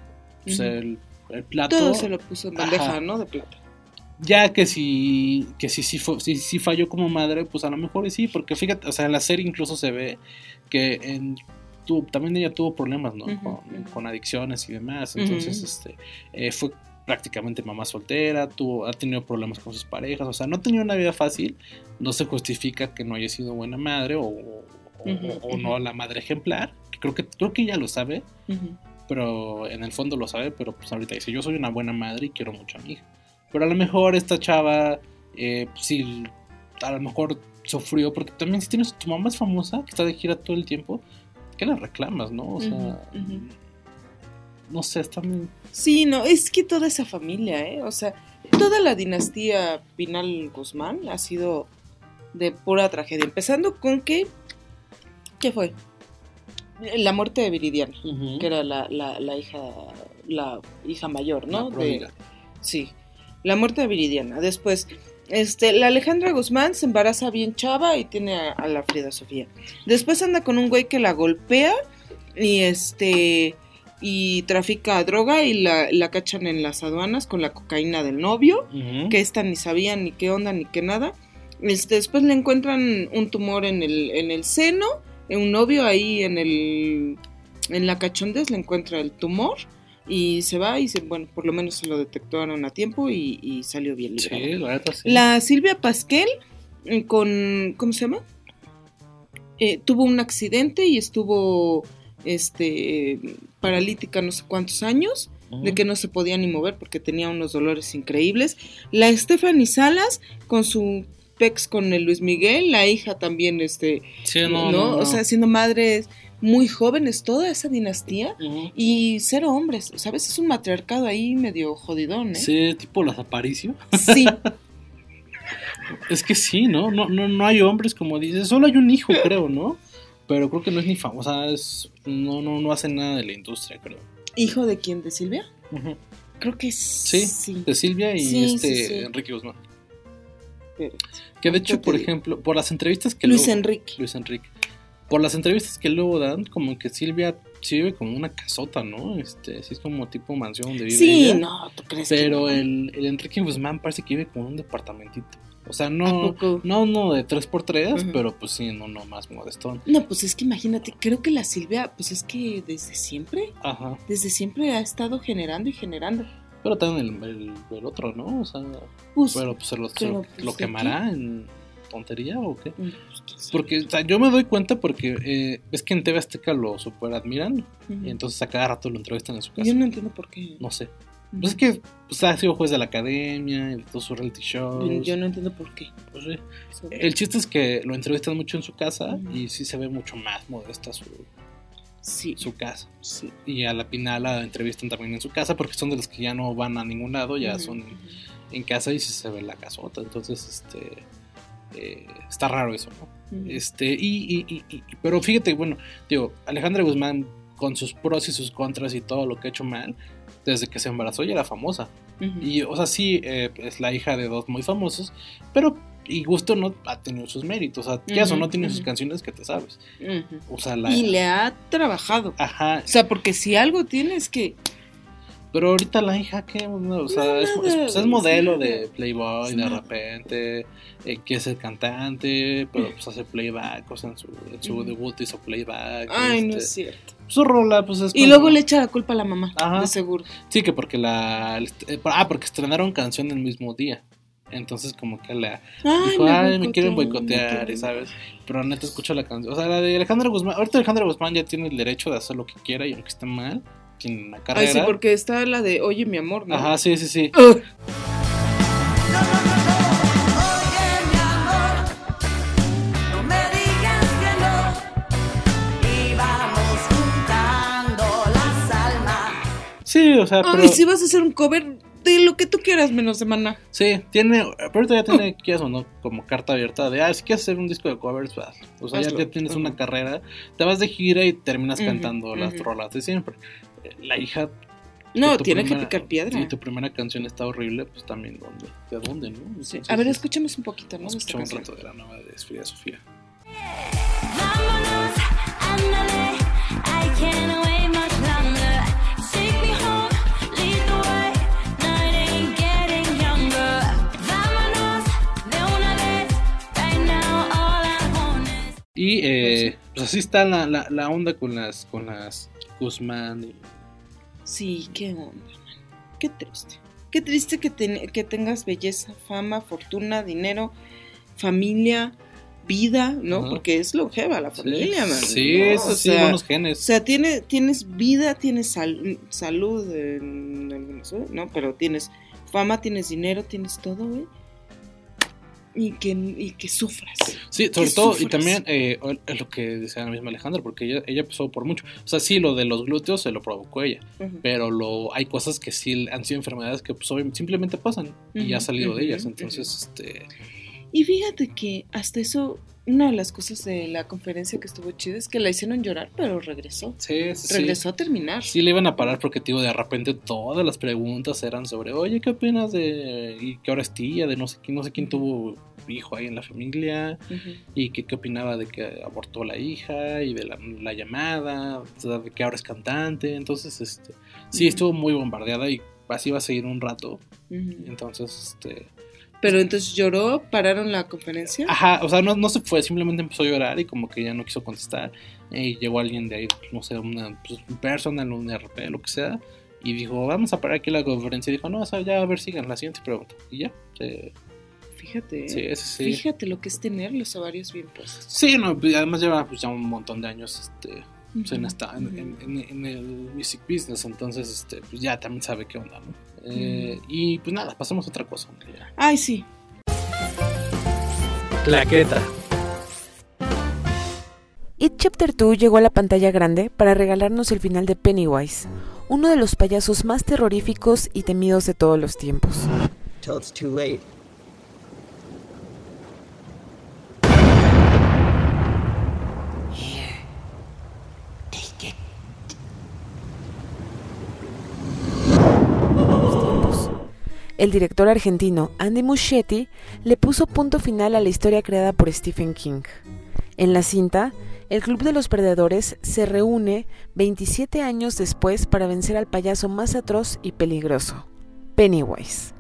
el, el plato Todo se lo puso en bandeja, Ajá. ¿no? De plata. ya que si que si, si, si, si falló como madre pues a lo mejor sí porque fíjate o sea en la serie incluso se ve que en tu- también ella tuvo problemas no Ujú, con, ujú. con adicciones y demás entonces Ujú. este eh, fue prácticamente mamá soltera tuvo ha tenido problemas con sus parejas o sea no ha tenido una vida fácil no se justifica que no haya sido buena madre o, o- Ujú, o ujú. no la madre ejemplar creo que creo que ella lo sabe pero en el fondo lo sabe, pero pues ahorita dice, yo soy una buena madre y quiero mucho a mi hija. Pero a lo mejor esta chava, eh, pues, sí, a lo mejor sufrió, porque también si tienes tu mamá es famosa, que está de gira todo el tiempo, ¿qué le reclamas, no? O sea, no sé, está muy... Sí, no, es que toda esa familia, ¿eh? O sea, toda la dinastía Pinal Guzmán ha sido de pura tragedia. Empezando con que, ¿qué fue? La muerte de Viridiana, que era la, la, la hija, la hija mayor, La ¿no? De, pródiga. sí, la muerte de Viridiana. Después, este, la Alejandra Guzmán se embaraza bien chava y tiene a, a la Frida Sofía. Después anda con un güey que la golpea y este y trafica droga y la, la cachan en las aduanas con la cocaína del novio, que esta ni sabía ni qué onda ni qué nada. Este, después le encuentran un tumor en el, en el seno, un novio ahí en el en la cachondez le encuentra el tumor y se va y se, bueno, por lo menos se lo detectaron a tiempo y, y salió bien Sí, la sí. La Silvia Pasquel eh, con ¿cómo se llama? Eh, tuvo un accidente y estuvo este paralítica no sé cuántos años, de que no se podía ni mover porque tenía unos dolores increíbles. La Stephanie Salas con su pex con el Luis Miguel, la hija también este, Sí, ¿no? no, no, no. O sea, siendo madres muy jóvenes toda esa dinastía y cero hombres, veces es un matriarcado ahí medio jodidón, ¿eh? Sí, tipo las Aparicio. Sí. Es que sí, ¿no? No, no, no hay hombres, como dices. Solo hay un hijo, creo, ¿no? Pero creo que no es ni famosa. Es, no, no, no hace nada de la industria, creo. ¿Hijo de quién? ¿De Silvia? Creo que Sí, sí. de Silvia y Sí, este sí. Enrique Guzmán. Pero- Que de hecho, por ejemplo, por las entrevistas que Luis luego- Enrique. Luis Enrique. Por las entrevistas que luego dan, como que Silvia sí vive como una casota, ¿no? Este, sí es como tipo mansión donde vive Sí, ella. no, ¿tú crees que Pero no? el, el Enrique Guzmán parece que vive como un departamentito. O sea, ¿A no, no uno de 3x3, Ujú. pero pues sí, no, no más modestón. No, pues es que imagínate, creo que la Silvia, pues es que desde siempre, Ajá. desde siempre ha estado generando y generando. Pero también el, el- el otro, ¿no? O sea, Pues, pero pues se lo, se lo- pues, lo ¿de quemará en tontería o qué? mm. Porque, o sea, yo me doy cuenta porque eh, es que en TV Azteca lo super admiran y entonces a cada rato lo entrevistan en su casa. Yo no entiendo por qué. No sé. Pues es que pues, ha sido juez de la academia y de todos sus reality shows. Yo, yo no entiendo por qué. Pues. El chiste es que lo entrevistan mucho en su casa y sí se ve mucho más modesta su, Sí, su casa. sí. Y a la Pinal la entrevistan también en su casa porque son de los que ya no van a ningún lado, ya son en casa y sí se ve la casota. Entonces, este. Eh, está raro eso, ¿no? Este, y, y- y- y- pero fíjate, bueno, digo, Alejandra Guzmán, con sus pros y sus contras y todo lo que ha hecho mal, desde que se embarazó ya era famosa. Y, o sea, sí, eh, es la hija de dos muy famosos, pero, y gusto no ha tenido sus méritos. O sea, eso Ujú, no tiene sus canciones que te sabes. O sea, la. Y le ha trabajado. Ajá, O sea, porque si algo tiene es que. Pero ahorita la hija, ¿qué? No, o sea, No, es, es- pues es es modelo de Playboy Es de repente, eh, quiere ser cantante, pero pues hace playback, o sea, en su, en su debut hizo playback. Ay, no este, es cierto. Su rola, pues es Y luego le echa la culpa a la mamá, Ajá. de seguro. Sí, que porque la. eh, Ah, porque estrenaron canción el mismo día. Entonces, como que la. Ay, dijo, me ay, me quieren boicotear, y sabes. Pero neta, escucha la canción. O sea, la de Alejandra Guzmán. Ahorita Alejandra Guzmán ya tiene el derecho de hacer lo que quiera, y aunque esté mal, tiene una Ay, carrera. sí, porque está la de Oye, mi amor, ¿no? Ajá, sí, sí, sí. Ugh. Oye, mi amor, no me digas que no. Y vamos juntando las almas. Sí, o sea, pero. Ay, si vas a hacer un cover de lo que tú quieras, menos de maná. Sí, tiene. Pero ya tiene, quieras o no, como carta abierta de, ah, si quieres hacer un disco de covers, vas. O sea, ya, Hazlo. ya tienes una carrera, te vas de gira y terminas cantando las rolas de siempre. La hija. No, tiene primera- que picar piedra. Y tu primera canción está horrible, pues también, ¿dónde? ¿De dónde, no? Entonces, A ver, es- escuchemos un poquito, ¿no? Escuchar un rato de la nueva de Frida Sofía. Vámonos, ándale, I can't wait much longer. Take me home, lead the way, night ain't getting younger. Vámonos de una vez, right now all I want is. Y eh, pues así está la, la, la onda con las, con las Guzmán. y- Sí, qué onda. Qué triste. Qué triste que, ten- que tengas belleza, fama, fortuna, dinero, familia, vida, ¿no? Ajá. Porque es longeva la familia, man. Sí, ¿no? sí, O sí, sea, buenos O genes. sea, tiene, tienes vida, tienes sal- salud, en ¿eh? ¿no? Pero tienes fama, tienes dinero, tienes todo, güey. Y que, y que sufras. Sí, sobre todo, y también eh, es lo que decía la misma Alejandra, porque ella, ella pasó por mucho. O sea, sí, lo de los glúteos se lo provocó ella, pero lo, hay cosas que sí han sido enfermedades que pues, simplemente pasan y ha salido de ellas. Entonces, este. Y fíjate que hasta eso, una de las cosas de la conferencia que estuvo chida es que la hicieron llorar, pero regresó. Sí, sí. Regresó a terminar. Sí, le iban a parar porque, tío, de repente todas las preguntas eran sobre, oye, ¿qué opinas de. y que ahora es tía, de no sé quién, no sé quién tuvo hijo ahí en la familia, y que qué opinaba de que abortó la hija, y de la, la llamada, de que ahora es cantante. Entonces, este. Sí, estuvo muy bombardeada y así va a seguir un rato. Entonces, este. Pero entonces lloró, pararon la conferencia. Ajá, o sea, no, no se fue, simplemente empezó a llorar y como que ya no quiso contestar. Y llegó alguien de ahí, no sé, una pues, un personal, un RP, lo que sea. Y dijo, vamos a parar aquí la conferencia. Y dijo, no, o sea, ya a ver, sigan la siguiente pregunta. Y ya. eh, Fíjate. sí, ese sí. Fíjate lo que es tener los ovarios bien puestos. Sí, no, además lleva pues, ya un montón de años este, pues, en, Ujú, esta, en, ujú. en- en- en el music business. Entonces, este, pues ya también sabe qué onda, ¿no? Eh, Y pues nada, pasamos a otra cosa. Ay, sí. Claqueta. It Chapter 2 llegó a la pantalla grande para regalarnos el final de Pennywise, uno de los payasos más terroríficos y temidos de todos los tiempos. till it's too late. El director argentino Andy Muschietti le puso punto final a la historia creada por Stephen King. En la cinta, el Club de los Perdedores se reúne 27 años después para vencer al payaso más atroz y peligroso, Pennywise.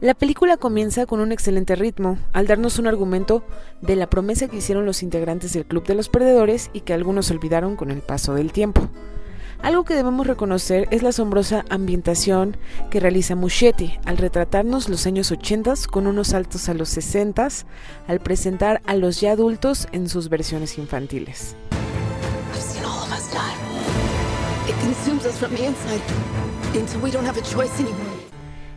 La película comienza con un excelente ritmo, al darnos un argumento de la promesa que hicieron los integrantes del Club de los Perdedores y que algunos olvidaron con el paso del tiempo. Algo que debemos reconocer es la asombrosa ambientación que realiza Muschietti al retratarnos los años 80 con unos saltos a los 60 al presentar a los ya adultos en sus versiones infantiles. It consumes us from the inside.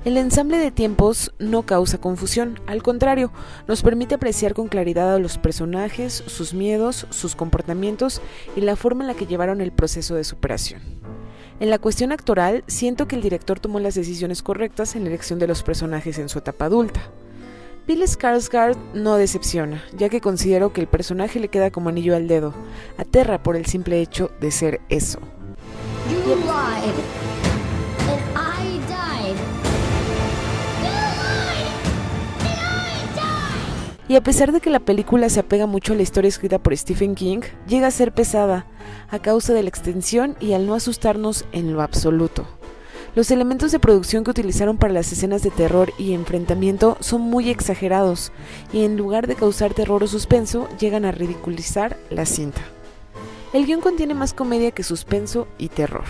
El ensamble de tiempos no causa confusión, al contrario, nos permite apreciar con claridad a los personajes, sus miedos, sus comportamientos y la forma en la que llevaron el proceso de superación. En la cuestión actoral, siento que el director tomó las decisiones correctas en la elección de los personajes en su etapa adulta. Bill Skarsgård no decepciona, ya que considero que el personaje le queda como anillo al dedo, aterra por el simple hecho de ser eso. Y a pesar de que la película se apega mucho a la historia escrita por Stephen King, llega a ser pesada a causa de la extensión y al no asustarnos en lo absoluto. Los elementos de producción que utilizaron para las escenas de terror y enfrentamiento son muy exagerados y en lugar de causar terror o suspenso, llegan a ridiculizar la cinta. El guion contiene más comedia que suspenso y terror.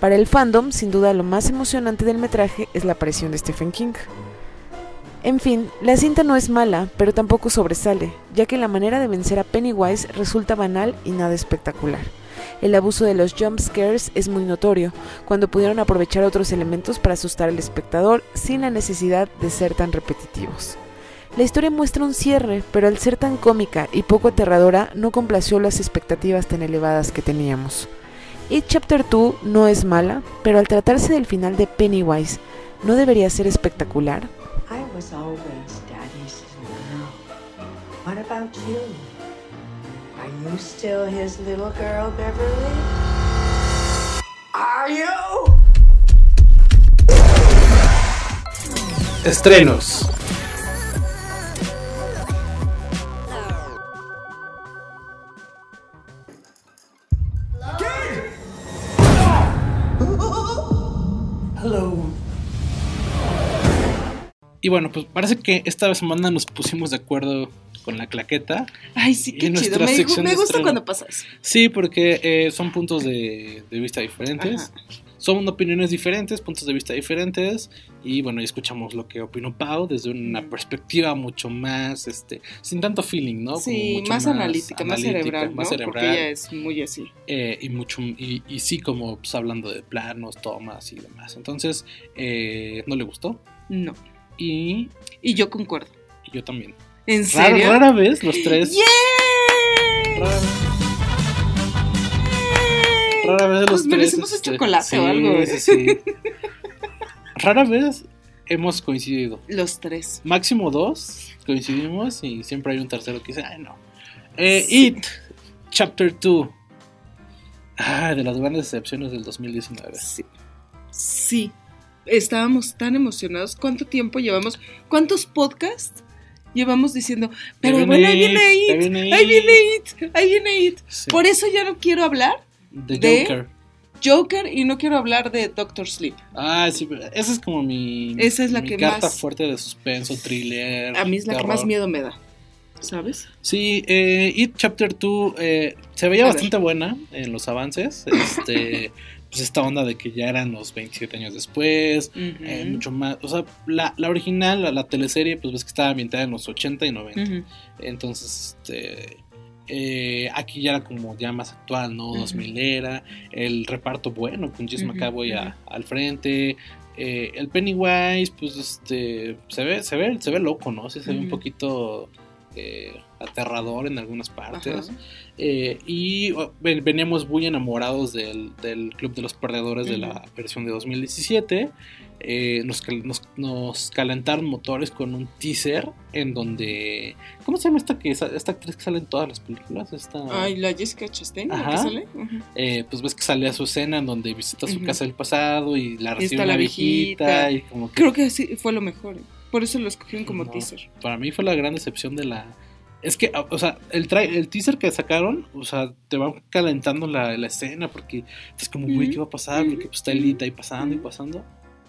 Para el fandom, sin duda lo más emocionante del metraje es la aparición de Stephen King. En fin, la cinta no es mala, pero tampoco sobresale, ya que la manera de vencer a Pennywise resulta banal y nada espectacular. El abuso de los jump scares es muy notorio, cuando pudieron aprovechar otros elementos para asustar al espectador sin la necesidad de ser tan repetitivos. La historia muestra un cierre, pero al ser tan cómica y poco aterradora no complació las expectativas tan elevadas que teníamos. It Chapter 2 no es mala, pero al tratarse del final de Pennywise, ¿no debería ser espectacular? Was always Daddy's girl. What about you? Are you still his little girl, Beverly? Are you? Estrenos. Bueno, pues parece que esta semana nos pusimos de acuerdo con la claqueta. Ay, sí, qué chido. Me, me gusta cuando pasa eso. Sí, porque eh, son puntos de, de vista diferentes. Ajá. Son opiniones diferentes, puntos de vista diferentes. Y bueno, escuchamos lo que opinó Pau desde una perspectiva mucho más, este, sin tanto feeling, ¿no? Como Sí, mucho más, analítica, más cerebral, más ¿no? cerebral. Porque ella es muy así. eh, y mucho y, y sí como pues, hablando de planos, tomas y demás. Entonces, eh, no le gustó. No. Y, Y yo concuerdo. y yo también. ¿En Rara, serio? rara vez los tres. ¡Yeah! rara vez. rara vez los Nos tres. merecemos un este, chocolate sí, o algo. Sí, sí. rara vez hemos coincidido. Los tres. Máximo dos coincidimos y siempre hay un tercero que dice, ay no. Eh, It, Chapter 2. Ah, de las grandes decepciones del 2019. Sí. Sí. Estábamos tan emocionados. ¿Cuánto tiempo llevamos? ¿Cuántos podcasts llevamos diciendo? Pero viene bueno, ahí It, viene It. viene Ahí It". viene It. Ahí viene It. Sí. Por eso ya no quiero hablar The de- Joker. Joker y no quiero hablar de Doctor Sleep. Ah, sí, esa es como mi, Esa es la mi que carta más- fuerte de suspenso, thriller. A mí es la que más miedo me da. ¿Sabes? Sí, eh, It Chapter 2 eh, se veía A bastante buena en los avances. Este, pues esta onda de que ya eran los 27 años después, eh, mucho más. O sea, la, la original, la, la teleserie, pues ves que estaba ambientada en los 80 y 90. Ujú. Entonces, este. eh, aquí ya era como ya más actual, ¿no? Ujú. 2000 era. El reparto bueno, con Jess McAvoy a- al frente. eh, el Pennywise, pues este. Se ve, se ve, se ve loco, ¿no? Sí, se ve un poquito aterrador en algunas partes. Eh, y oh, ven- veníamos muy enamorados del, del Club de los Perdedores de la versión de 2017. Eh, nos, nos, nos calentaron motores con un teaser en donde... ¿Cómo se llama esta, que, esta actriz que sale en todas las películas? Esta, Ay, la Jessica Chastain, ¿la que sale? Ujú. eh, pues ves que salía su escena en donde visita su Ujú. casa del pasado y la recibe está una la viejita, viejita. y como que Creo que sí fue lo mejor. Por eso lo escogieron como No. teaser. para mí fue la gran decepción de la... Es que, o sea, el, el teaser que sacaron, o sea, te van calentando la, la escena porque es como, güey, ¿qué va a pasar? Porque pues, está Elita ahí pasando y pasando.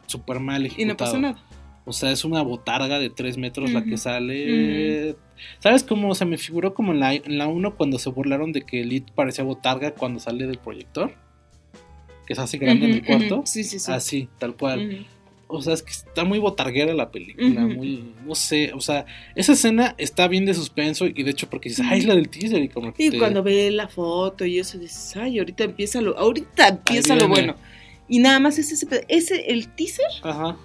Súper mal ejecutado. Y no pasa nada. O sea, es una botarga de 3 metros la que sale. ¿Sabes cómo se me figuró como en la, en la 1 cuando se burlaron de que Elite parecía botarga cuando sale del proyector? Que se hace grande en el cuarto. Sí, sí, sí. Así, tal cual. O sea, es que está muy botarguera la película, muy, no sé, o sea, esa escena está bien de suspenso y de hecho porque dices, ay, es la del teaser y como que Y te- cuando ve la foto y eso dices, ay, ahorita empieza lo, ahorita empieza lo bueno. Y nada más es ese, ese el teaser Ajá,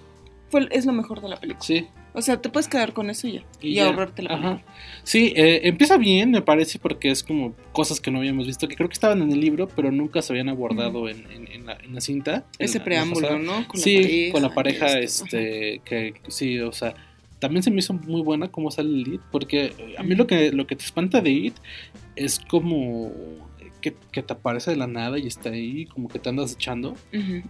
fue, es lo mejor de la película. sí. O sea, te puedes quedar con eso y ya. Y, ya. ahorrarte la película. Ajá. Sí, eh, empieza bien, me parece, porque es como cosas que no habíamos visto, que creo que estaban en el libro, pero nunca se habían abordado en, en- en la, en la cinta. Ese la- preámbulo. ¿no? Con la sí, pareja con la pareja, este, que sí, o sea, también se me hizo muy buena cómo sale el It, porque eh, a mí lo que, lo que te espanta de It es como que, que te aparece de la nada y está ahí, como que te andas echando.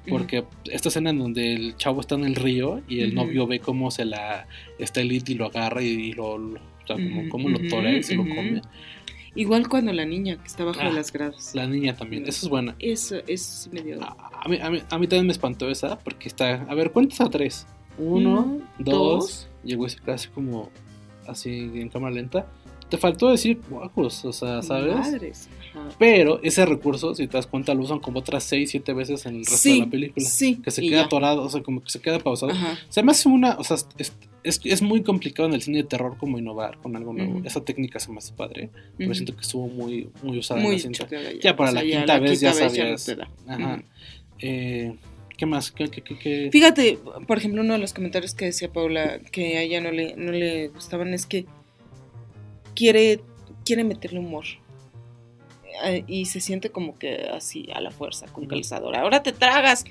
Porque esta escena en donde el chavo está en el río y el novio ve cómo se la está el It y lo agarra y, y lo, lo- o sea, como, lo torea y se lo come. Igual cuando la niña que está bajo Ah, de las gradas. La niña también, esa es buena. Eso, eso sí me dio. A mí, a, mí, a mí también me espantó esa porque está, a ver, ¿cuántos a tres? Uno, Uno, dos, dos. llegó ese casi como así en cámara lenta. Te faltó decir guacos, o sea, ¿sabes? Madres. Ajá. Pero ese recurso, si te das cuenta, lo usan como otras 6, 7 veces en el resto Sí, de la película. sí, Que se queda ya. atorado, o sea, como que se queda pausado. Ajá. Se me hace una, o sea, es, es, es muy complicado en el cine de terror como innovar con algo nuevo. Esa técnica se me hace padre, pero Ujú. siento que estuvo muy, muy usada en la cinta. ya. Ya para O sea, la ya quinta la vez ya quinta sabías. Ajá. Eh, ¿Qué más? ¿Qué, qué, qué, qué? Fíjate, por ejemplo, uno de los comentarios que decía Paula que a ella no le, no le gustaban es que quiere, quiere meterle humor. Eh, Y se siente como que así a la fuerza, con calzador. Ahora te tragas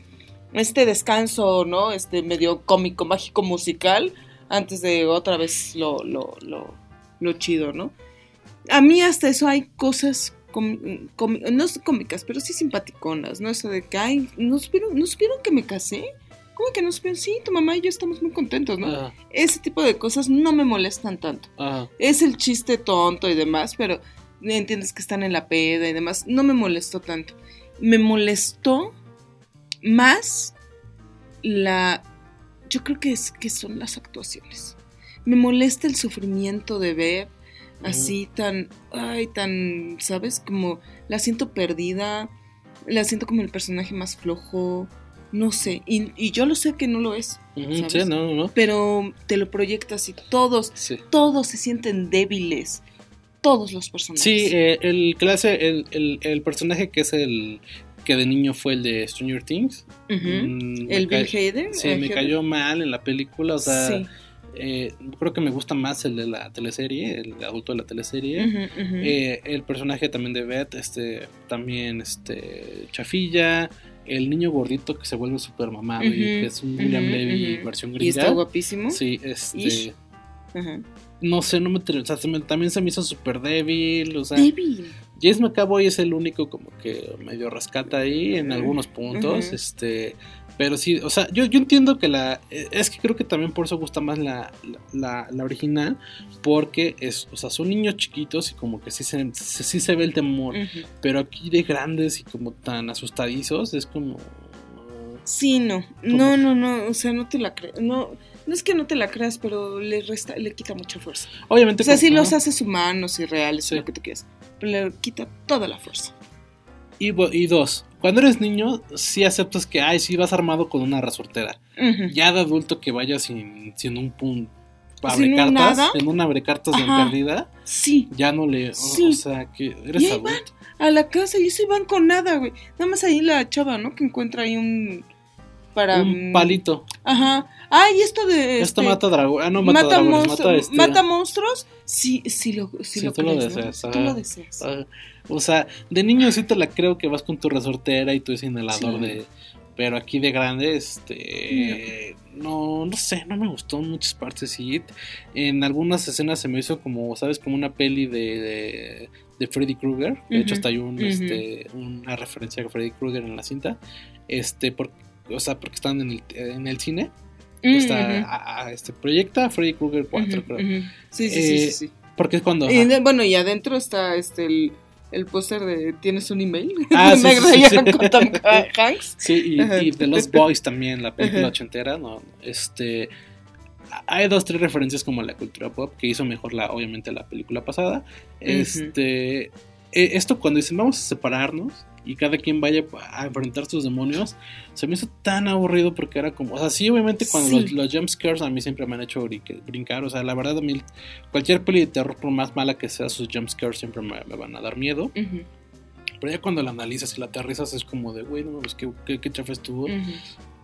este descanso, ¿no? Este medio cómico, mágico, musical, antes de otra vez lo, lo, lo, lo chido, ¿no? A mí hasta eso hay cosas, com- com- no cómicas, pero sí simpaticonas, ¿no? Eso de que, ay, ¿no supieron, ¿no supieron que me casé? ¿Cómo que no supieron? Sí, tu mamá y yo estamos muy contentos, ¿no? Ajá, Ese tipo de cosas no me molestan tanto. ajá. Es el chiste tonto y demás, pero entiendes que están en la peda y demás. No me molestó tanto. Me molestó más la... Yo creo que, es, que son las actuaciones. Me molesta el sufrimiento de ver así tan... Ay, tan... ¿Sabes? Como la siento perdida. La siento como el personaje más flojo. No sé. Y, y yo lo sé que no lo es. Sí, no, no, no. Pero te lo proyectas y todos Sí. todos se sienten débiles. Todos los personajes. Sí, eh, el clase, el, el, el personaje que es el que de niño fue el de Stranger Things. Mm, El Bill Hader. Sí, eh, me cayó mal en la película, o sea, Sí. Eh, creo que me gusta más el de la teleserie, el adulto de la teleserie. Eh, el personaje también de Beth, este, también este, Chafilla, el niño gordito que se vuelve super mamado y Ujú, que es un William Levy versión Y gringa. está guapísimo. Sí, este. No sé, no me, o sea, se me- también se me hizo súper débil, o sea, Débil. James McAvoy es el único como que medio rescata ahí en algunos puntos, este, pero sí, o sea, yo, yo entiendo que la, eh, es que creo que también por eso gusta más la, la, la original, porque es, o sea, son niños chiquitos y como que sí se, sí, sí se ve el temor, pero aquí de grandes y como tan asustadizos es como... Sí, no. No, no, no. O sea, no te la crees. No, no es que no te la creas, pero le resta, le quita mucha fuerza. Obviamente O sea, sí los ajá. haces humanos y reales, lo que tú quieras. Pero le quita toda la fuerza. Y, y dos, cuando eres niño, sí aceptas que, ay, sí vas armado con una resortera. Ya de adulto que vayas sin, sin un pun Sin un abrecartas, nada. en una abrecartas de Ajá. perdida, Sí. ya no le. o- Sí. O sea, que eres Y ahí adulto. A la casa y se van con nada, güey. Nada más ahí la chava, ¿no? Que encuentra ahí un. Para. Un mm, palito. Ajá. Ay, esto de. Esto este, mata dragón. Ah, no mata, mata, dragones, mata este. mata monstruos. Sí, sí lo, sí Sí, lo tú lo crees, ¿no? deseas, Tú lo deseas. Ah, O sea, de niño sí te la creo que vas con tu resortera y tu inhalador Sí. de. Pero aquí de grande, este. No, no sé, no me gustó en muchas partes. Y en algunas escenas se me hizo como, ¿sabes? Como una peli de. de, de Freddy Krueger. De hecho, hasta hay un, este, una referencia a Freddy Krueger en la cinta. Este, por- o sea, porque están en el, en el cine. Mm, está, ujú. a- a- este, proyecta Freddy Krueger 4, Ujú, creo. ujú. Sí, sí, Eh, sí, sí, sí. Porque es cuando. Y de- bueno, y adentro está este el, el póster de ¿Tienes un email? Ah, sí, sí, sí. con Tom Hanks. Sí, y, y The Lost Boys también, la película ochentera, ¿no? Este. Hay dos, tres referencias como la cultura pop que hizo mejor la, obviamente, la película pasada. Este. eh, Esto cuando dicen vamos a separarnos y cada quien vaya a enfrentar sus demonios, se me hizo tan aburrido porque era como, o sea, sí, obviamente cuando Sí. los, los jump scares a mí siempre me han hecho brincar, o sea, la verdad a mí cualquier peli de terror, por más mala que sea, sus jump scares siempre me, me van a dar miedo. Ujú, Pero ya cuando la analizas y la aterrizas es como de, güey, no mames, qué, qué, qué chafa estuvo. ujú.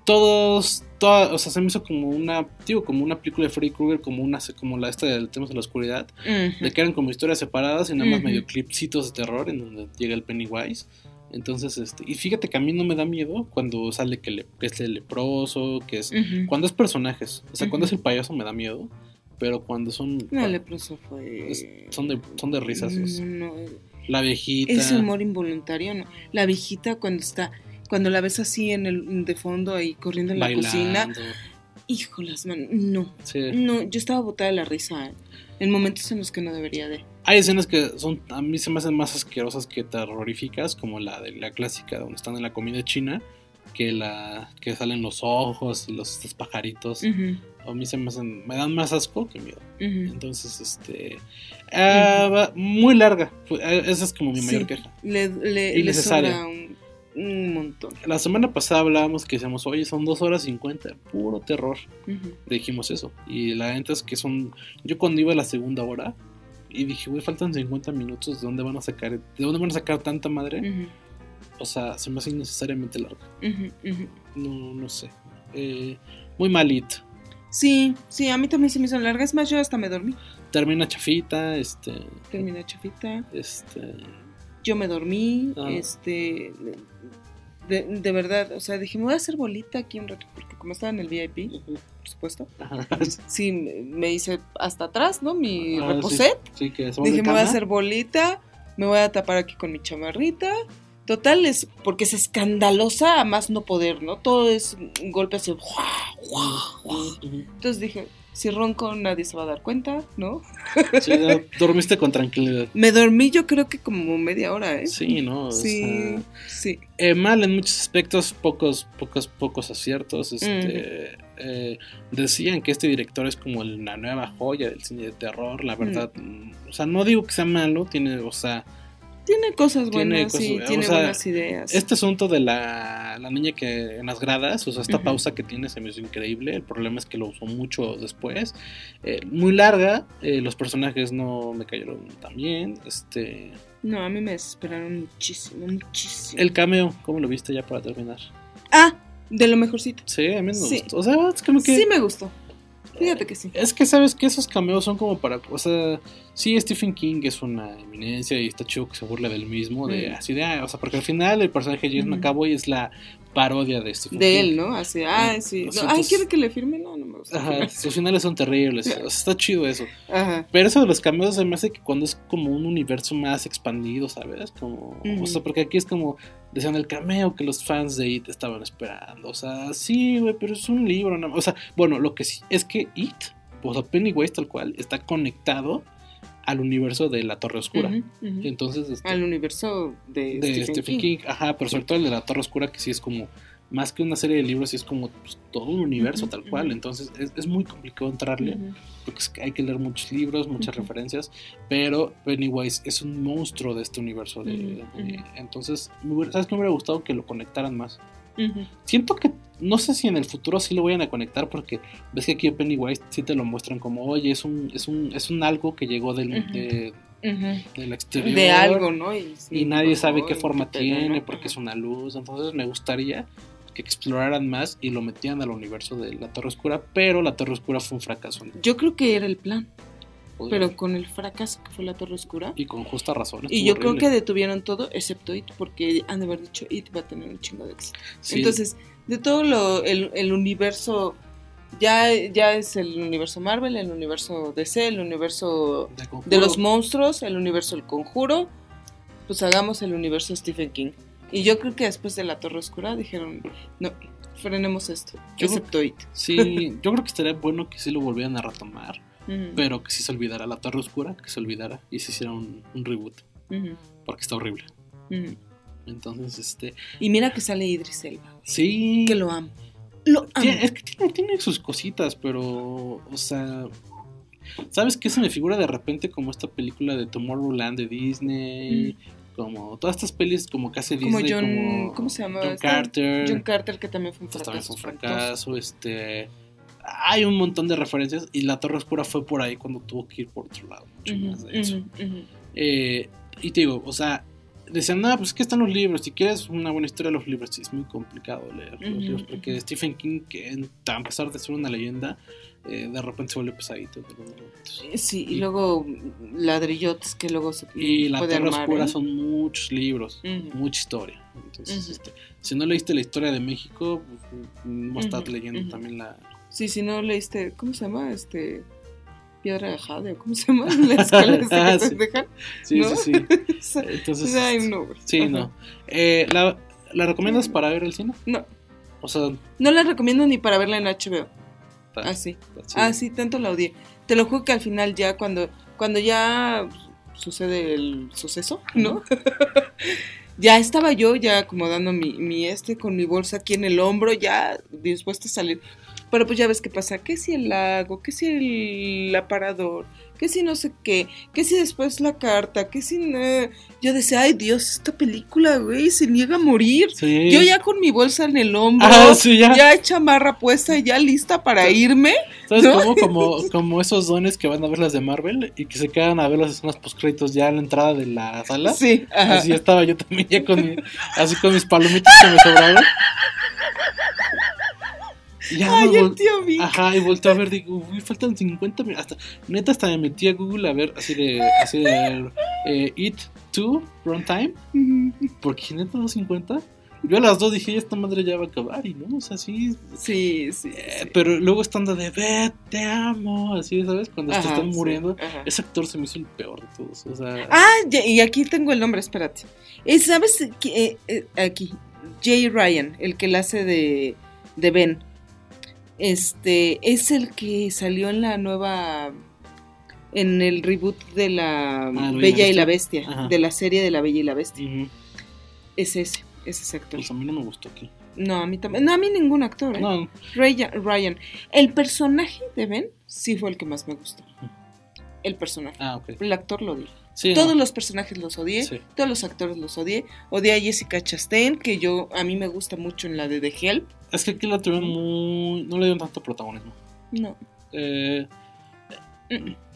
Todos, toda, o sea, se me hizo como una, digo, como una película de Freddy Krueger, como una, como la esta del tema de la oscuridad, Ujú. de que eran como historias separadas y nada más Ujú. medio clipsitos de terror en donde llega el Pennywise. Entonces, este, y fíjate que a mí no me da miedo cuando sale que, le- que es el leproso, que es, cuando es personajes, o sea, cuando es el payaso me da miedo, pero cuando son, No, el leproso fue. es- son de, son de risas, es- No, la viejita. ese humor involuntario, ¿no? La viejita cuando está. Cuando la ves así en el de fondo ahí corriendo en la cocina. Híjolas, man. No. Sí. No, yo estaba botada de la risa. En momentos en los que no debería de. Hay escenas que son a mí se me hacen más asquerosas que terroríficas, como la de la clásica donde están en la comida china, que la que salen los ojos y los estos pajaritos. A mí se me hacen me dan más asco que miedo. Entonces, este ah, muy larga. Eh, Esa es como mi mayor Sí, queja. Le, le, le Innecesaria. sobra un, montón. La semana pasada hablábamos que decíamos, oye, son dos horas cincuenta, puro terror. Ujú. Dijimos eso. Y la neta es que son. Yo cuando iba a la segunda hora y dije, güey, faltan 50 minutos, ¿de dónde van a sacar? ¿De dónde van a sacar tanta madre? O sea, se me hace innecesariamente larga. No, no sé. Eh, muy malito. Sí, sí, a mí también se me hizo larga. Es más, yo hasta me dormí. Termina chafita, este. Terminé chafita. Este. Yo me dormí. Ah. Este. De, de verdad, o sea, dije, me voy a hacer bolita aquí un rato. Porque como estaba en el VIP, por supuesto. Ajá. Sí, me hice hasta atrás, ¿no? Mi Ah, sí, reposet. Sí, que son Dije, me voy a hacer bolita, me voy a tapar aquí con mi chamarrita. Total, es porque es escandalosa a más no poder, ¿no? Todo es un golpe así. Entonces dije, si ronco nadie se va a dar cuenta, ¿no? Sí, dormiste con tranquilidad. Me dormí yo creo que como media hora, ¿eh? Sí, ¿no? O Sí, sea, sí. eh, mal en muchos aspectos, pocos, pocos, pocos aciertos. Este, eh, decían que este director es como la nueva joya del cine de terror. La verdad, mm, o sea, no digo que sea malo, tiene, o sea, Tiene cosas Tiene buenas, sí, cosas- tiene o sea, buenas ideas. Este asunto de la, la niña que en las gradas, o sea, esta pausa que tiene se me hizo increíble. El problema es que lo usó mucho después. Eh, muy larga, eh, los personajes no me cayeron tan bien. Este, No, a mí me desesperaron muchísimo, muchísimo. el cameo, ¿cómo lo viste ya para terminar? Ah, de lo mejorcito. Sí, a mí me Sí. gustó. O sea, es como que. Sí me gustó. Fíjate que sí. Es que sabes que esos cameos son como para, o sea, sí, Stephen King es una eminencia y está chido que se burle del mismo, de Mm. así de, ah, o sea, porque al final el personaje de James Ujú. McAvoy es la parodia de Stephen De King. él, ¿no? Así, ay, sí. No, ay, ¿quiere que le firme? No, no me gusta. Ajá, sus finales son terribles, o sea, está chido eso. Ajá. Pero eso de los cameos se me hace que cuando es como un universo más expandido, ¿sabes? Como. O sea, porque aquí es como, decían el cameo que los fans de It estaban esperando. O sea, sí, güey, pero es un libro. nada más. O sea, bueno, lo que sí es que It, o sea, Pennywise tal cual, está conectado al universo de la Torre Oscura. Entonces, este, Al universo de, de Stephen, Stephen King. King. Ajá, pero sobre todo el de la Torre Oscura, que sí es como más que una serie de libros, sí es como pues, todo un universo tal cual. Entonces, es, es muy complicado entrarle porque es que hay que leer muchos libros, muchas referencias, pero Pennywise es un monstruo de este universo. De, entonces, me hubiera- ¿sabes qué me hubiera gustado que lo conectaran más? Ujú. Siento que, no sé si en el futuro sí lo vayan a conectar, porque ves que aquí en Pennywise sí te lo muestran como, oye, es un, es un, es un algo que llegó del, Ujú. de- Ujú. del exterior. De algo, ¿no? Y, Y nadie sabe qué forma tiene, ¿no? porque es una luz. Entonces me gustaría que exploraran más y lo metían al universo de la Torre Oscura, pero la Torre Oscura fue un fracaso. ¿no? Yo creo que era el plan, pero con el fracaso que fue la Torre Oscura. Y con justa razón. Y yo creo que detuvieron todo excepto It, porque han de haber dicho It va a tener un chingo de éxito. Sí. Entonces, de todo lo, el, el universo, ya, ya es el universo Marvel, el universo DC, el universo De los monstruos, el universo El Conjuro, pues hagamos el universo Stephen King. Y yo creo que después de la Torre Oscura dijeron, no, frenemos esto, Yo- excepto It. Sí, yo creo que estaría bueno que sí lo volvieran a retomar, Pero que sí se olvidara la Torre Oscura, que se olvidara y se hiciera un, un reboot, porque está horrible. Entonces, este, Y mira que sale Idris Elba, sí. que lo amo. Lo amo. Tiene- es que tiene, tiene sus cositas, pero, o sea, ¿sabes qué se me figura de repente como esta película de Tomorrowland de Disney? Como todas estas pelis como que hace. Como Disney, John, como ¿cómo se llama? John? Carter. John Carter, que también fue un Pues también fracaso. fue un fracaso, este... Hay un montón de referencias y La Torre Oscura fue por ahí cuando tuvo que ir por otro lado, mucho Ujú, más de eso. ujú, ujú. Eh, y te digo, o sea, decían, no, pues que están los libros. Si quieres una buena historia de los libros, sí, es muy complicado leer los Ujú, libros. Porque ujú. Stephen King, que en- a pesar de ser una leyenda, eh, de repente se vuelve pesadito. en momentos. Sí, y luego ladrillotes que luego se Y La armar, Oscura ¿eh? son muchos libros, Ujú. mucha historia. Entonces, este, si no leíste la historia de México, pues, no estás leyendo también la... Sí, si no leíste, ¿cómo se llama? Este Piedra de Jade, ¿o ¿cómo se llama? La escuela esa que Ah, te sí. dejan. Sí, ¿no? sí, sí. Entonces, no. Sí, Ajá. no. Eh, ¿la, ¿La recomiendas para ver el cine? No, O sea, no la recomiendo ni para verla en HBO. está- Ah, sí. está chido. Ah, tanto la odié. Te lo juro que al final ya cuando, cuando ya sucede el suceso, ¿no? ya estaba yo ya acomodando mi, mi este con mi bolsa aquí en el hombro, ya dispuesta a salir. Pero pues ya ves qué pasa, que si el lago, que si el aparador, que si no sé qué, que si después la carta, que si no... Yo decía, ay Dios, esta película, güey, se niega a morir. Sí. Yo ya con mi bolsa en el hombro, Ah, sí, ya. ya chamarra puesta, ya lista para irme. ¿Sabes ¿no? cómo? Como, como esos dones que van a ver las de Marvel y que se quedan a ver las escenas postcréditos ya en la entrada de la sala. Sí, ajá. Así estaba yo también ya con mi- así con mis palomitas que me sobraron. Ya Ay, el tío Vic. Aja, y volteé a ver, digo, uy, faltan 50 minutos. Hasta, neta, hasta me metí a Google a ver así de, así de eh, It 2 Runtime. Porque neta, los 50. Yo a las dos dije, esta madre ya va a acabar. Y no, o sea, sí. Sí, sí. Eh, pero luego estando de, ve, te amo. Así, ¿sabes? Cuando te Ajá, están sí, muriendo. ajá. Ese actor se me hizo el peor de todos. O sea, Ah, y aquí tengo el nombre, espérate. Eh, ¿Sabes? Eh, eh, aquí, Jay Ryan, el que la hace de, de Ben. Este, es el que salió en la nueva, en el reboot de la Ah, ¿La Bella y la Bestia, Ajá. de la serie de la Bella y la Bestia. Es ese, es ese actor. pues a mí no me gustó aquí. No, a mí también, no, a mí ningún actor, ¿eh? No, Ryan, Ryan. El personaje de Ben sí fue el que más me gustó. El personaje. ah, ok. El actor lo. Sí, Todos no. los personajes los odié, Sí. todos los actores los odié. Odié a Jessica Chastain, que yo a mí me gusta mucho en la de The Help. Es que aquí la tuvieron muy. No le dieron tanto protagonismo. No. Eh,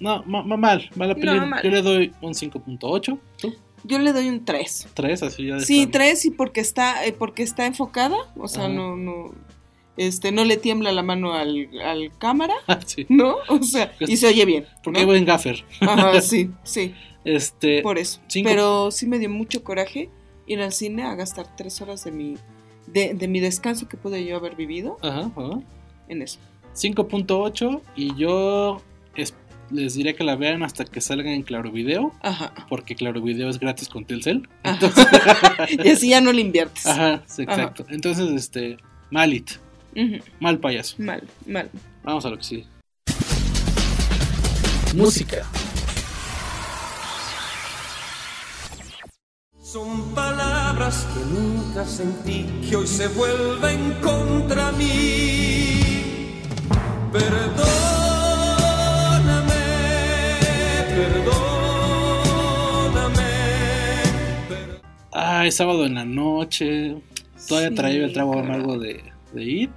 no, ma- ma- mal, mala No, mal. Yo le doy un 5.8. ¿Tú? Yo le doy un 3. 3, así ya. Sí, plano. 3 y porque está eh, porque está enfocada, o sea, no no este, no le tiembla la mano al, al cámara, Ah, sí. ¿no? O sea, y se oye bien. Porque ¿no? buen gaffer. Ajá, sí, sí, Este, por eso. cinco- Pero sí me dio mucho coraje ir al cine a gastar tres horas de mi, de, de mi descanso que pude yo haber vivido Ajá, ajá. en eso. 5.8 y yo es- les diré que la vean hasta que salga en Claro Video, Ajá. porque Claro Video es gratis con Telcel. Ajá. y así ya no le inviertes. Ajá, sí, exacto. Entonces, este, malit, Mal payaso. Mal, mal. Vamos a lo que sigue. Música. Son palabras que nunca sentí, que hoy se vuelven contra mí. Perdóname, perdóname. Ah, es sábado en la noche. Todavía Sí, traía el trago amargo de, de It.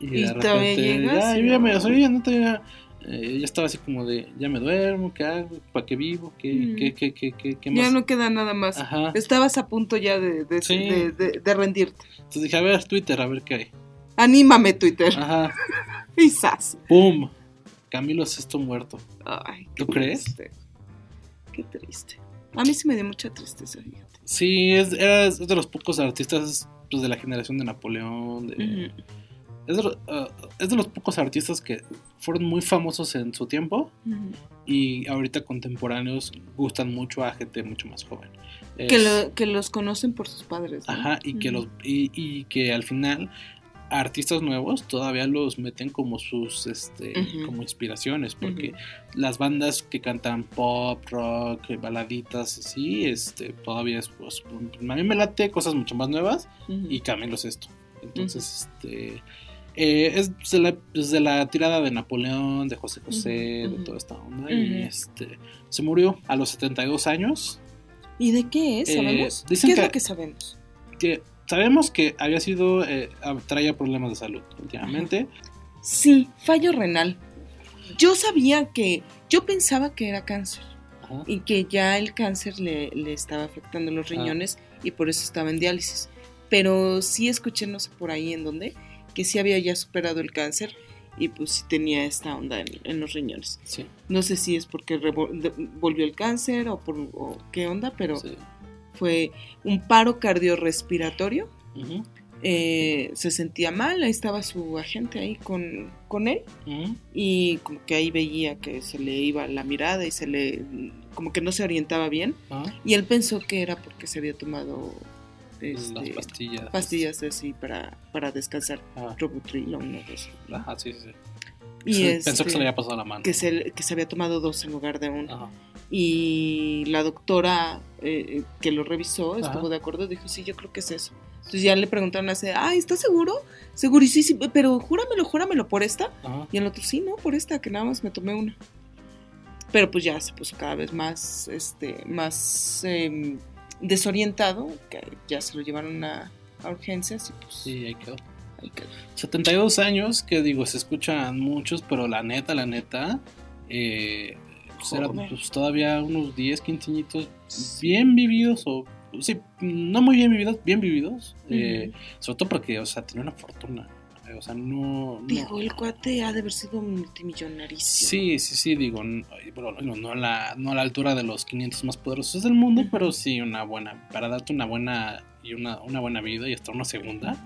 Y, ¿Y de repente, llegas? ya, yo ya me, o sea, yo ya no tenía- eh, ya estaba así como de, ya me duermo, ¿qué hago? ¿Para qué vivo? ¿Qué, Mm. qué, qué, qué Ya más? no queda nada más. Ajá. Estabas a punto ya de, de, Sí. de- rendirte. Entonces dije, a ver, Twitter, a ver qué hay. Anímame, Twitter. Ajá. Y sas. ¡Pum! Camilo Sesto muerto. Ay, ¿Tú crees? Qué triste. A mí sí me dio mucha tristeza, fíjate. Sí, es, era es de los pocos artistas pues, de la generación de Napoleón. De, Ujú. es, de, lo- ah, es de los pocos artistas que fueron muy famosos en su tiempo y ahorita contemporáneos gustan mucho a gente mucho más joven. Que, lo- que los conocen por sus padres. ¿no? Ajá, y que, los, y, y que al final artistas nuevos todavía los meten como sus este como inspiraciones porque las bandas que cantan pop rock baladitas así este todavía es pues, a mí me late cosas mucho más nuevas y Camilo es esto. Entonces este eh, es de la, pues, de la tirada de Napoleón de José José de toda esta onda y este se murió a los 72 años. ¿Y de qué es? Eh, ¿Qué es que- lo que sabemos? que sabemos que había sido eh, traía problemas de salud últimamente Sí, fallo renal. Yo sabía que, yo pensaba que era cáncer Ajá. y que ya el cáncer le, le estaba afectando los Ah. riñones y por eso estaba en diálisis. Pero sí escuché, no sé por ahí en dónde, que sí había ya superado el cáncer y pues sí tenía esta onda en, en los riñones. sí No sé si es porque volvió el cáncer o por o qué onda, pero sí. Fue un paro cardiorrespiratorio. Eh, se sentía mal, ahí estaba su agente ahí con, con él y como que ahí veía que se le iba la mirada y se le como que no se orientaba bien Ajá. y él pensó que era porque se había tomado las este, pastillas pastillas así para, para descansar Ajá. Robutril o sí, sí. Y este, pensó que se le había pasado la mano que se, que se había tomado dos en lugar de uno Ajá. y la doctora eh, que lo revisó estuvo Ajá. de acuerdo, dijo, sí, yo creo que es eso. Entonces ya le preguntaron así, ay, ¿estás seguro? Seguro, y sí, sí, pero júramelo, júramelo por esta. Ajá. Y el otro, sí, no, por esta, que nada más me tomé una. Pero pues ya se puso cada vez más, este, más em, desorientado, que ya se lo llevaron a, a urgencias y pues Sí, ahí quedó. Ahí quedó. 72 años, que digo, se escuchan muchos, pero la neta, la neta, eh, pues Joder. pues, todavía unos 10, 15 añitos bien vividos, o sí, no muy bien vividos, bien vividos, eh, sobre todo porque, o sea, tenía una fortuna, eh, o sea, no... no- Digo, el cuate ha de haber sido multimillonarísimo. Sí, sí, sí, digo, no, bueno, no, no a la, no a la altura de los 500 más poderosos del mundo, pero sí una buena, para darte una buena y una, una buena vida y hasta una segunda.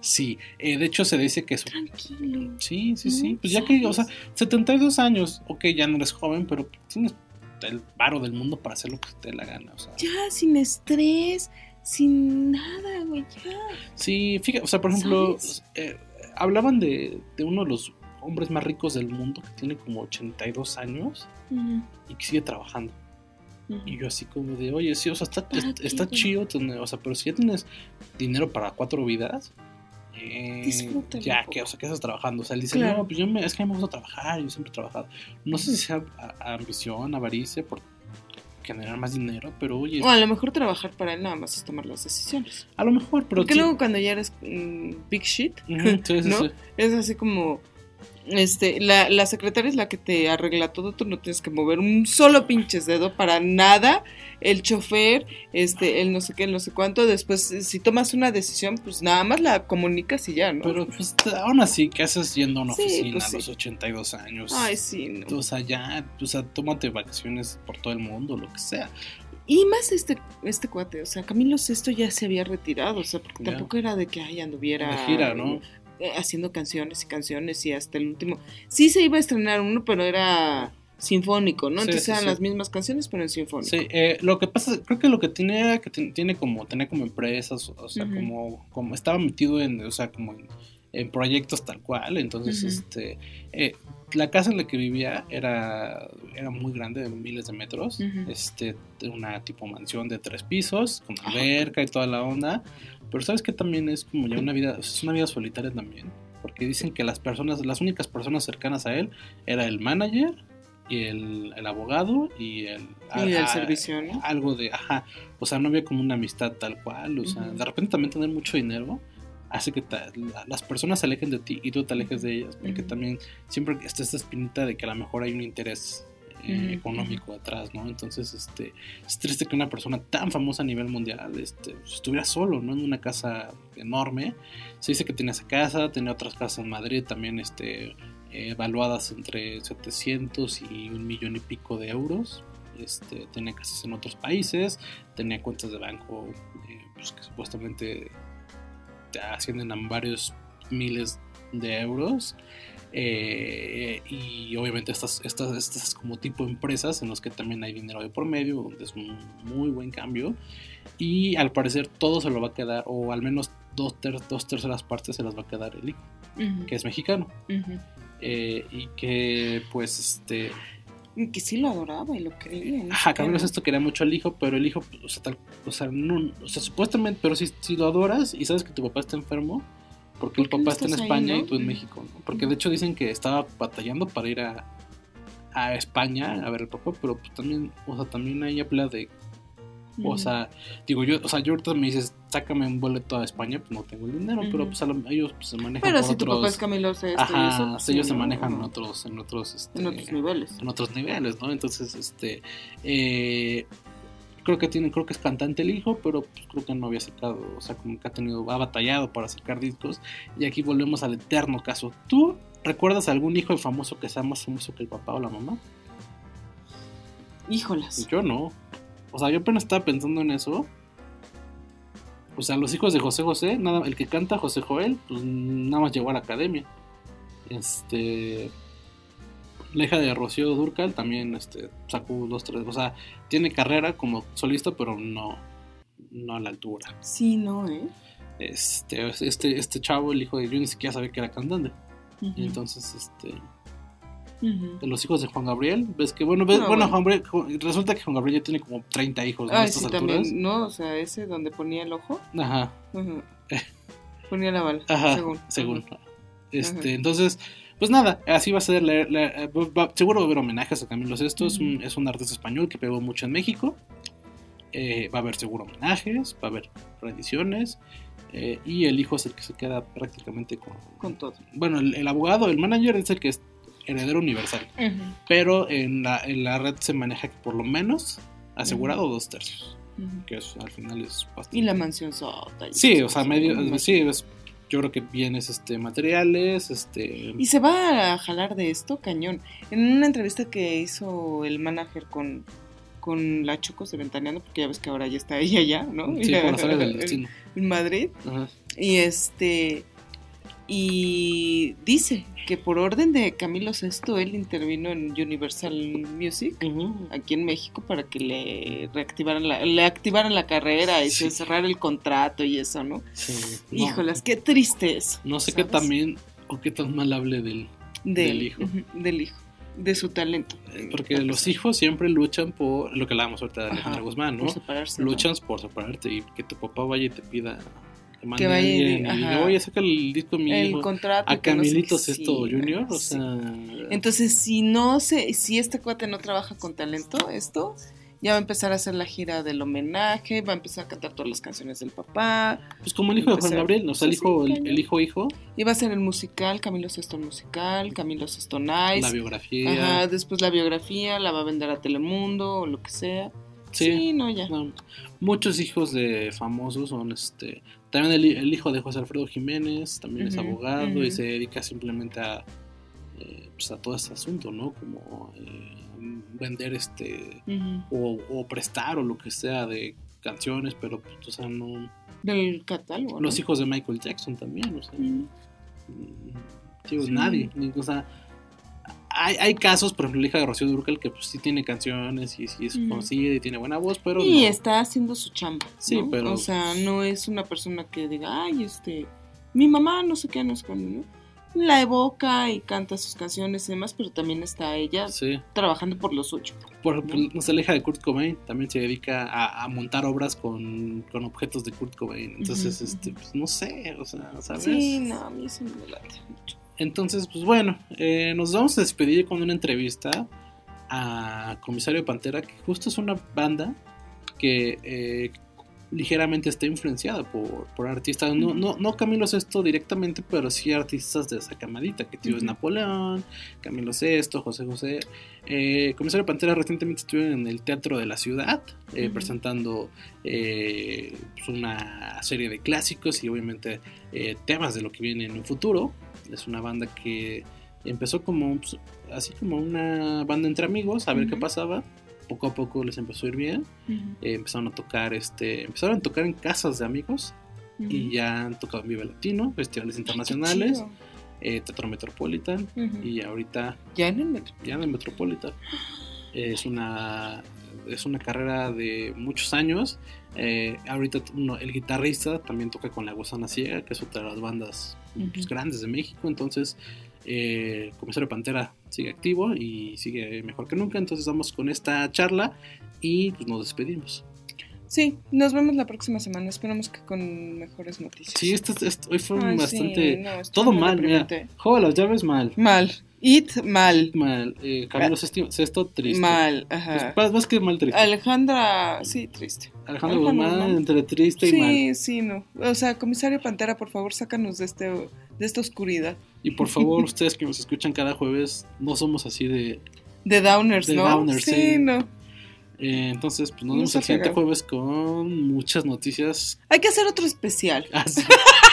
Sí, eh, de hecho se dice que su... Tranquilo. Sí, sí, sí, pues ya que, o sea, sabes. 72 años, ok, ya no eres joven, pero tienes el varo del mundo para hacer lo que te dé la gana, o sea. Ya, sin estrés, sin nada, güey, ya. Sí, fíjate, o sea, por ejemplo, eh, hablaban de, de uno de los hombres más ricos del mundo que tiene como 82 años Ujú, y que sigue trabajando. Y yo así como de, oye, sí, o sea, está, ¿Para est- qué, está chido, tener- o sea, pero si ya tienes dinero para cuatro vidas, eh, Disfrútalo ya, que, o sea, que estás trabajando. O sea, él dice, Claro. no, pues yo me, es que a mí me gusta trabajar, yo siempre he trabajado. No sé si sea a- ambición, avaricia, por generar más dinero, pero oye, O a lo mejor trabajar para él nada más es tomar las decisiones. a lo mejor, pero Porque luego cuando ya eres mm, big shit, Ujú, sí, sí, ¿no? sí. Es así como, Este, la, la secretaria es la que te arregla todo, tú no tienes que mover un solo pinches dedo para nada. El chofer, este, el no sé qué, el no sé cuánto. Después, si tomas una decisión, pues nada más la comunicas y ya, ¿no? Pero pues aún así, ¿qué haces yendo a una Sí, oficina pues, a sí. los 82 años? Ay, sí, no. O sea, ya, o sea, tómate vacaciones por todo el mundo, lo que sea. Y más este, este cuate, o sea, Camilo Sesto ya se había retirado, o sea, porque Ya. tampoco era de que ay, anduviera gira, ¿no? Eh, haciendo canciones y canciones y hasta el último. Sí se iba a estrenar uno, pero era sinfónico, ¿no? Sí, Entonces sí, eran sí. las mismas canciones, pero en sinfónico. Sí, eh, lo que pasa, creo que lo que tiene era que tiene como, tenía como empresas, o sea, como, como estaba metido en, o sea, como en, en proyectos tal cual, entonces, este, eh, la casa en la que vivía era, era muy grande, de miles de metros, este, una tipo mansión de tres pisos, con alberca y toda la onda, pero sabes que también es como ya una vida, es una vida solitaria también, porque dicen que las personas, las únicas personas cercanas a él era el manager y el, el abogado y el, Y el servicio, ¿no? algo de, ajá, o sea, no había como una amistad tal cual, o sea, de repente también tener mucho dinero hace que ta- la- las personas se alejen de ti y tú te alejes de ellas, porque también siempre está esta espinita de que a lo mejor hay un interés eh, económico atrás, ¿no? Entonces, este, es triste que una persona tan famosa a nivel mundial este, estuviera solo, ¿no? En una casa enorme. Se dice que tenía esa casa, tenía otras casas en Madrid también, este, eh, evaluadas entre 700 y un millón y pico de euros. Este, tenía casas en otros países, tenía cuentas de banco eh, pues, que supuestamente te ascienden a varios miles de euros. Eh, y obviamente estas, estas, estas como tipo empresas en los que también hay dinero de por medio, donde es un muy buen cambio. Y al parecer todo se lo va a quedar, o al menos dos, ter- dos terceras partes se las va a quedar el hijo, Ujú, que es mexicano. ujú. Eh, y que pues este Que sí lo adoraba y lo quería. no Ajá, Camilo ¿no? Sesto quería mucho al hijo, pero el hijo, o sea, tal, o sea, no, o sea, supuestamente, pero si, si lo adoras y sabes que tu papá está enfermo, porque el ¿Por qué no papá está en ahí, España no? y tú en México, ¿no? Porque de hecho dicen que estaba batallando para ir a, a España a ver al papá, pero pues también, o sea, también ahí habla de, o sea, digo yo, o sea, yo ahorita me dices, sácame un boleto a España, pues no tengo el dinero, pero pues a lo- ellos pues, se manejan Pero por si tu otros... papá es Camilo y Ajá, eso, pues, ellos sí, se manejan en otros, en otros, este, En otros niveles. en otros niveles, ¿no? Entonces, este, eh, creo que tiene, creo que es cantante el hijo, pero pues, creo que no había sacado, o sea, como que ha tenido, ha batallado para sacar discos. Y aquí volvemos al eterno caso. ¿Tú recuerdas algún hijo famoso que sea más famoso que el papá o la mamá? Híjolas. Yo no. O sea, yo apenas estaba pensando en eso. O sea, los hijos de José José, nada, el que canta José Joel, pues nada más llegó a la academia. Este. La hija de Rocío Durcal también este, sacó dos, tres. O sea, tiene carrera como solista, pero no, no a la altura. Sí, no, ¿eh? Este, este, este chavo, el hijo de yo ni siquiera sabía que era cantante. Entonces, este, de los hijos de Juan Gabriel, ves que, bueno, ves, No, bueno. Juan Gabriel- resulta que Juan Gabriel ya tiene como 30 hijos ¿no? a Ay, estas sí, alturas. también, ¿no? O sea, ese donde ponía el ojo. Ajá, Ujú. Ponía la bala, ajá, según. según. Este, entonces, pues nada, así va a ser. la- la- va- va- seguro va a haber homenajes a Camilo Sesto. es, un, es un artista español que pegó mucho en México. Eh, va a haber seguro homenajes, va a haber reediciones. eh, y el hijo es el que se queda prácticamente con. Con todo. Bueno, el, el abogado, el manager es el que es heredero universal. Ujú, Pero en la, en la red se maneja que por lo menos asegurado dos tercios. Que al final es bastante. Y la mansión sota. Sí, o sea, medio. Sí, es- yo creo que bienes este, materiales, este. Y se va a jalar de esto, cañón. En una entrevista que hizo el manager con, con la Chocos de Ventaneando, porque ya ves que ahora ya está ella ya, ¿no? Sí, por las áreas del destino. En Madrid. Ajá. Y este. Y dice que por orden de Camilo Sesto, él intervino en Universal Music aquí en México para que le reactivaran la, le activaran la carrera y Sí. se cerrara el contrato y eso, ¿no? Sí, no. Híjolas, qué triste es. No sé qué también o qué tan mal hable del, Del, del hijo. del hijo, de su talento. Porque los hijos siempre luchan por lo que hablábamos ahorita de Alejandra Guzmán, ¿no? por. Luchan por separarte y que tu papá vaya y te pida que mande Que a vaya y alguien y ajá. oye, saca el disco mi El hijo. contrato, a no sé Camilito qué, Sesto sí, Junior, o sí. sea, Entonces, si no se, si este cuate no trabaja con talento, esto, Ya va a empezar a hacer la gira del homenaje, va a empezar a cantar todas las canciones del papá. Pues como el hijo de Juan Gabriel, o sea, el hijo, sí, el, el hijo hijo, Y va a ser el musical, Camilo Sesto el musical, Camilo Sesto Nice. la biografía. Ajá, después la biografía, la va a vender a Telemundo o lo que sea. Sí. Sí, no, ya. No, muchos hijos de famosos son este. También el, el hijo de José Alfredo Jiménez, también es abogado y se dedica simplemente a, eh, pues a todo este asunto, ¿no? Como eh, vender este. O, o prestar o lo que sea de canciones, pero pues, o sea, no. Del catálogo. Los ¿no? hijos de Michael Jackson también, o sea. Mm. mm, Sí. nadie. O sea, hay, hay casos, por ejemplo, la hija de Rocío Durcal que pues sí tiene canciones y sí es conocida y tiene buena voz, pero y no. está haciendo su chamba. Sí, ¿no? pero- O sea, no es una persona que diga, ay, este, mi mamá no sé qué, no sé cuándo, ¿no? La evoca y canta sus canciones y demás, pero también está ella Sí. trabajando por lo suyo. Por ejemplo, no sé, la hija de Kurt Cobain también se dedica a, a montar obras con, con objetos de Kurt Cobain. Entonces, este, pues no sé, o sea, ¿sabes? Sí, no, a mí eso me late mucho. Entonces, pues bueno, eh, nos vamos a despedir con una entrevista a Comisario Pantera, que justo es una banda que eh, ligeramente está influenciada por, por artistas, no, no, no Camilo Sesto directamente, pero sí artistas de esa camadita, que tío es. Napoleón, Camilo Sesto, José José. Eh, Comisario Pantera recientemente estuvieron en el Teatro de la Ciudad, eh, presentando eh, pues, una serie de clásicos y obviamente eh, temas de lo que viene en un futuro. Es una banda que empezó como pues, así como una banda entre amigos, a ver qué pasaba. Poco a poco les empezó a ir bien. Eh, empezaron a tocar, este, empezaron a tocar en casas de amigos y ya han tocado en Vive Latino, festivales internacionales, eh, Teatro Metropolitan y ahorita Ya en el ya en el Metropolitan. Es una, es una carrera de muchos años. Eh, ahorita uno- el guitarrista también toca con La Gusana Ciega, que es otra de las bandas pues, Ujú. grandes de México. Entonces, eh, Comisario Pantera sigue activo y sigue mejor que nunca. Entonces, vamos con esta charla y pues, nos despedimos. Sí, nos vemos la próxima semana. Esperamos que con mejores noticias. Sí, esto, esto- hoy fue Ay, sí, bastante. no, todo mal, mira. Juego las llaves mal. Mal. It mal. Mal. Eh, Camilo Sesti- Sesto triste. Mal, ajá. Pues, más, que mal triste. Alejandra, sí, triste. Alejandro Guzmán, entre triste y sí, mal. sí, no. O sea, comisario Pantera, por favor, sácanos de este de esta oscuridad. Y por favor, ustedes que nos escuchan cada jueves, no somos así de. De downers, De ¿no? downers, sí, sí. no. eh, entonces, pues nos No vemos el siguiente jueves con muchas noticias Hay que hacer otro especial. así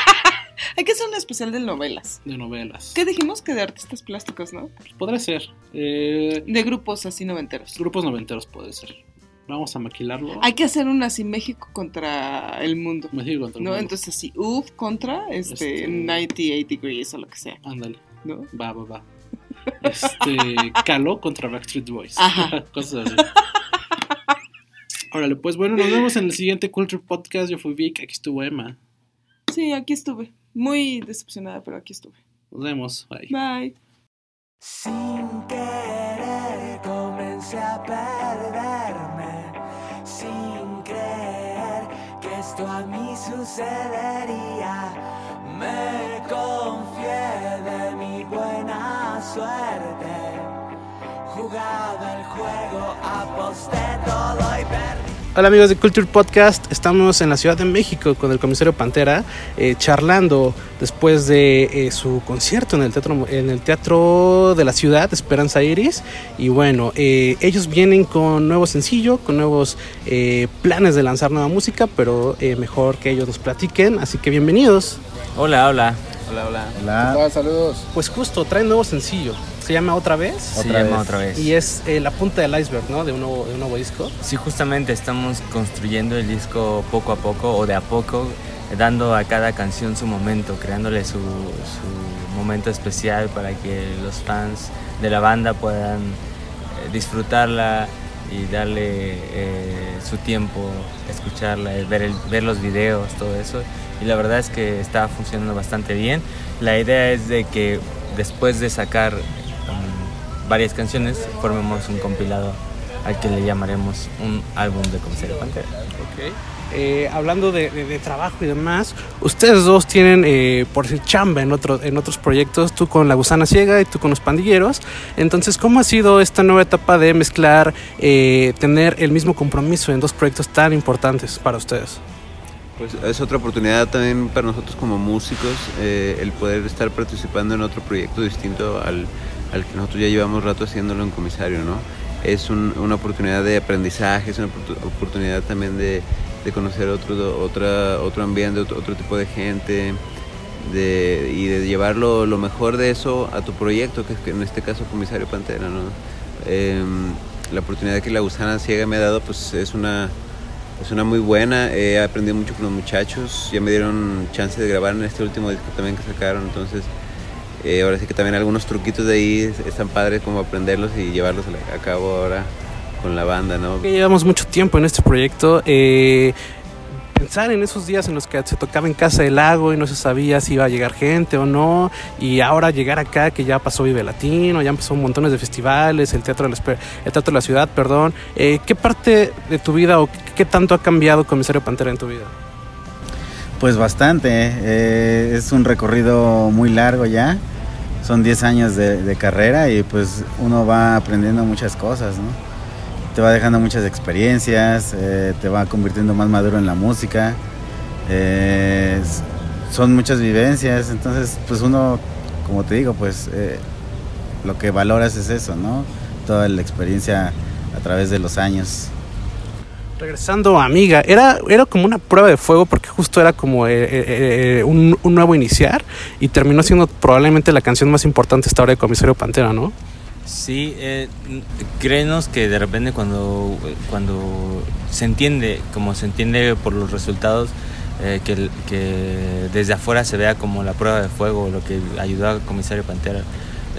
Hay que hacer un especial de novelas. de novelas. ¿Qué dijimos? Que de artistas plásticos, ¿no? Pues podrá ser. Eh, De grupos así noventeros. grupos noventeros puede ser. Vamos a maquilarlo. Hay que hacer una así México contra el mundo. México contra el ¿No? mundo. Entonces así, UF contra este, Este- 98 degrees o lo que sea. Ándale. ¿No? Va, va, va. Este. Caló contra Backstreet Boys. Ajá. Cosas así. Órale, pues bueno, nos vemos en el siguiente Culture Podcast. Yo fui Vic, aquí estuvo Emma. Sí, aquí estuve. Muy decepcionada, pero aquí estuve. Nos vemos. Bye. Bye. Sin querer comencé a perderme, sin creer que esto a mí sucedería. Me confié de mi buena suerte, jugaba el juego, aposté todo y perdí. Hola amigos de Culture Podcast, estamos en la Ciudad de México con el comisario Pantera, eh, charlando después de eh, su concierto en el, teatro, de la Ciudad, Esperanza Iris. Y bueno, eh, ellos vienen con nuevo sencillo, con nuevos planes de lanzar nueva música, pero mejor que ellos nos platiquen, así que bienvenidos. Hola, hola. Hola, hola. Hola, saludos. Pues justo, traen nuevo sencillo, se llama Otra vez. Se llama otra vez. Y es eh, la punta del iceberg, ¿no? De un nuevo, de un nuevo disco. Sí, justamente estamos construyendo el disco poco a poco o de a poco, dando a cada canción su momento, creándole su, su momento especial para que los fans de la banda puedan eh, disfrutarla y darle eh, su tiempo, escucharla, eh, ver, el- ver los videos, todo eso. Y la verdad es que está funcionando bastante bien. La idea es de que después de sacar mm, varias canciones, formemos un compilado al que le llamaremos un álbum de Comisario Pantera. Ok. Eh, hablando de, trabajo y demás, ustedes dos tienen, eh, por decir, chamba en, otro- en otros proyectos, tú con La Gusana Ciega y tú con Los Pandilleros. Entonces, ¿cómo ha sido esta nueva etapa de mezclar, eh, tener el mismo compromiso en dos proyectos tan importantes para ustedes? Pues es otra oportunidad también para nosotros como músicos el poder estar participando en otro proyecto distinto al, al que nosotros ya llevamos rato haciéndolo en comisario, ¿no? Es un- una oportunidad de aprendizaje, es una oportu- oportunidad también de, de conocer otro, otra, otro ambiente, otro, otro tipo de gente de, y de llevar lo, mejor de eso a tu proyecto, que es que en este caso Comisario Pantera, ¿no? Em, la oportunidad que la gusana ciega me ha dado pues es una, es una muy buena, he aprendido mucho con los muchachos, ya me dieron chance de grabar en este último disco también que sacaron, entonces eh, ahora sí que también algunos truquitos de ahí es- están padres como aprenderlos y llevarlos a cabo ahora con la banda, ¿no? Que llevamos mucho tiempo en este proyecto. eh, pensar en esos días en los que se tocaba en Casa del Lago y no se sabía si iba a llegar gente o no, y ahora llegar acá que ya pasó Vive Latino, ya empezó montones de festivales, el Teatro de la, el teatro de la Ciudad, perdón. eh, ¿Qué parte de tu vida o qué, qué tanto ha cambiado Comisario Pantera en tu vida? Pues bastante, eh, es un recorrido muy largo ya, son 10 años de, de carrera y pues uno va aprendiendo muchas cosas, ¿no? Te va dejando muchas experiencias, eh, te va convirtiendo más maduro en la música, eh, son muchas vivencias, entonces pues uno, como te digo, pues eh, lo que valoras es eso, ¿no? Toda la experiencia a través de los años. Regresando a Amiga, era, era como una prueba de fuego porque justo era como un, un nuevo iniciar y terminó siendo probablemente la canción más importante hasta ahora de Comisario Pantera, ¿no? Sí, eh, créenos que de repente cuando, cuando se entiende, como se entiende por los resultados, eh, que, que desde afuera se vea como la prueba de fuego, lo que ayudó a Comisario Pantera.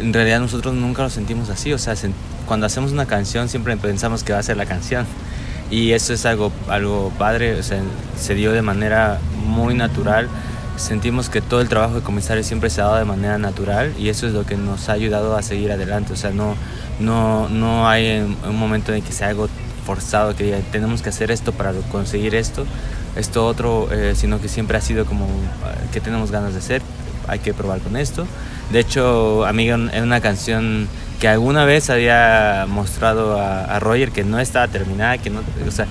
En realidad nosotros nunca lo sentimos así, o sea, sen- cuando hacemos una canción siempre pensamos que va a ser la canción. Y eso es algo, algo padre, o sea, se dio de manera muy natural. Sentimos que todo el trabajo de comisario siempre se ha dado de manera natural y eso es lo que nos ha ayudado a seguir adelante. O sea, no, no, no hay un, momento en que sea algo forzado, que diga, tenemos que hacer esto para conseguir esto, esto otro, eh, sino que siempre ha sido como eh, que tenemos ganas de hacer, hay que probar con esto. De hecho, amigo, en en una canción que alguna vez había mostrado a, a Roger que no estaba terminada, que no, o sea,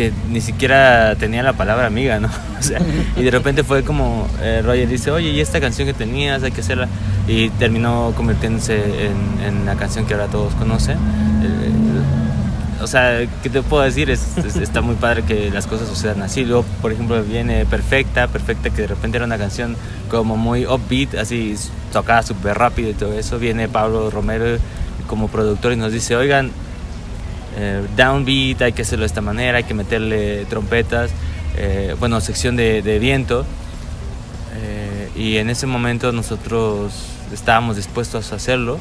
que ni siquiera tenía la palabra amiga, ¿no? Y de repente fue como eh, Roger dice, oye, ¿y esta canción que tenías? Hay que hacerla. Y terminó convirtiéndose en, la canción que ahora todos conocen. Eh, o sea, ¿qué te puedo decir? Es- está muy padre que las cosas sucedan así. Luego, por ejemplo, viene Perfecta, Perfecta que de repente era una canción como muy upbeat, así tocada súper rápido y todo eso. Viene Pablo Romero como productor y nos dice, oigan, eh, downbeat, hay que hacerlo de esta manera, hay que meterle trompetas, eh, bueno, sección de, viento. Eh, y en ese momento nosotros estábamos dispuestos a hacerlo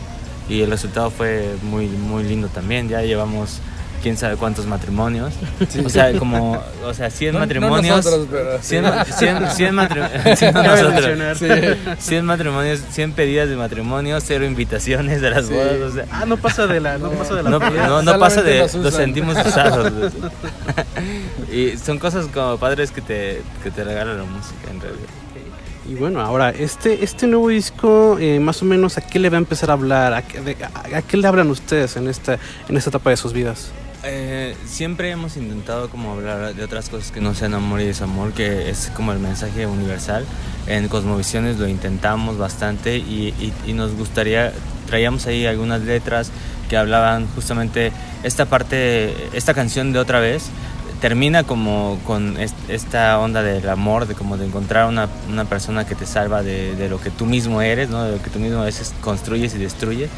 y el resultado fue muy, muy lindo también. Ya llevamos quién sabe cuántos matrimonios. Sí. O sea, como, o sea, 100 No- no matrimonios. nosotros, pero sí. 100, ma- 100, 100 matrimonios. Cabe mencionar. Sí. 100 matrimonios, 100 pedidas de matrimonio, cero invitaciones de las Sí. bodas. O sea, Ah, no pasa de la, no, pasa de la no, pedida. no, no pasa de los sentimos usados. y son cosas como padres que te, que te regala la música en realidad. Y bueno, ahora, este, este nuevo disco, eh, más o menos, ¿a qué le va a empezar a hablar? ¿A qué, de- a- a qué le hablan ustedes en esta, en esta etapa de sus vidas? Eh, siempre hemos intentado como hablar de otras cosas que no sean amor y desamor, que es como el mensaje universal. En Cosmovisiones lo intentamos bastante y, nos gustaría, traíamos ahí algunas letras que hablaban justamente esta parte, esta canción de otra vez termina como con est- esta onda del amor, de como de encontrar una, una persona que te salva de, de lo que tú mismo eres, ¿no? de lo que tú mismo a veces construyes y destruyes.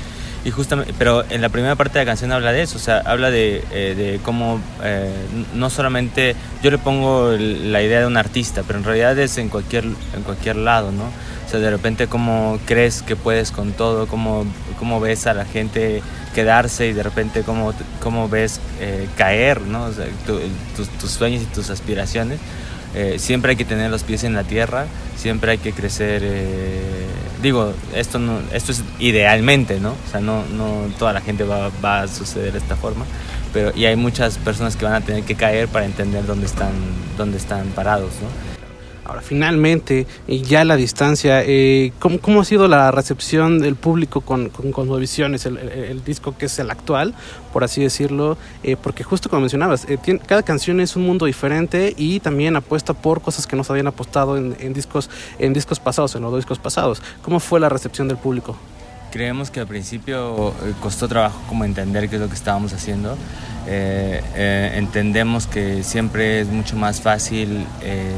Y justamente, pero en la primera parte de la canción habla de eso, o sea, habla de, eh, de cómo eh, no solamente yo le pongo la idea de un artista, pero en realidad es en cualquier, en cualquier lado, ¿no? O sea, de repente cómo crees que puedes con todo, cómo, cómo ves a la gente quedarse y de repente cómo, cómo ves eh, caer, ¿no? O sea, tu- tus sueños y tus aspiraciones. Eh, siempre hay que tener los pies en la tierra, siempre hay que crecer. eh, digo, esto, no, esto es idealmente, ¿no? O sea, no, no toda la gente va, va a suceder de esta forma, pero y hay muchas personas que van a tener que caer para entender dónde están, dónde están parados, ¿no? Ahora, finalmente, y ya a la distancia, eh, ¿cómo, cómo ha sido la recepción del público con, con Cosmovisiones, el, disco que es el actual, por así decirlo? Eh, porque justo como mencionabas, eh, cada canción es un mundo diferente y también apuesta por cosas que no se habían apostado en, en discos, en discos pasados, en los dos discos pasados. ¿Cómo fue la recepción del público? Creemos que al principio eh, costó trabajo como entender qué es lo que estábamos haciendo. Eh, eh, entendemos que siempre es mucho más fácil eh,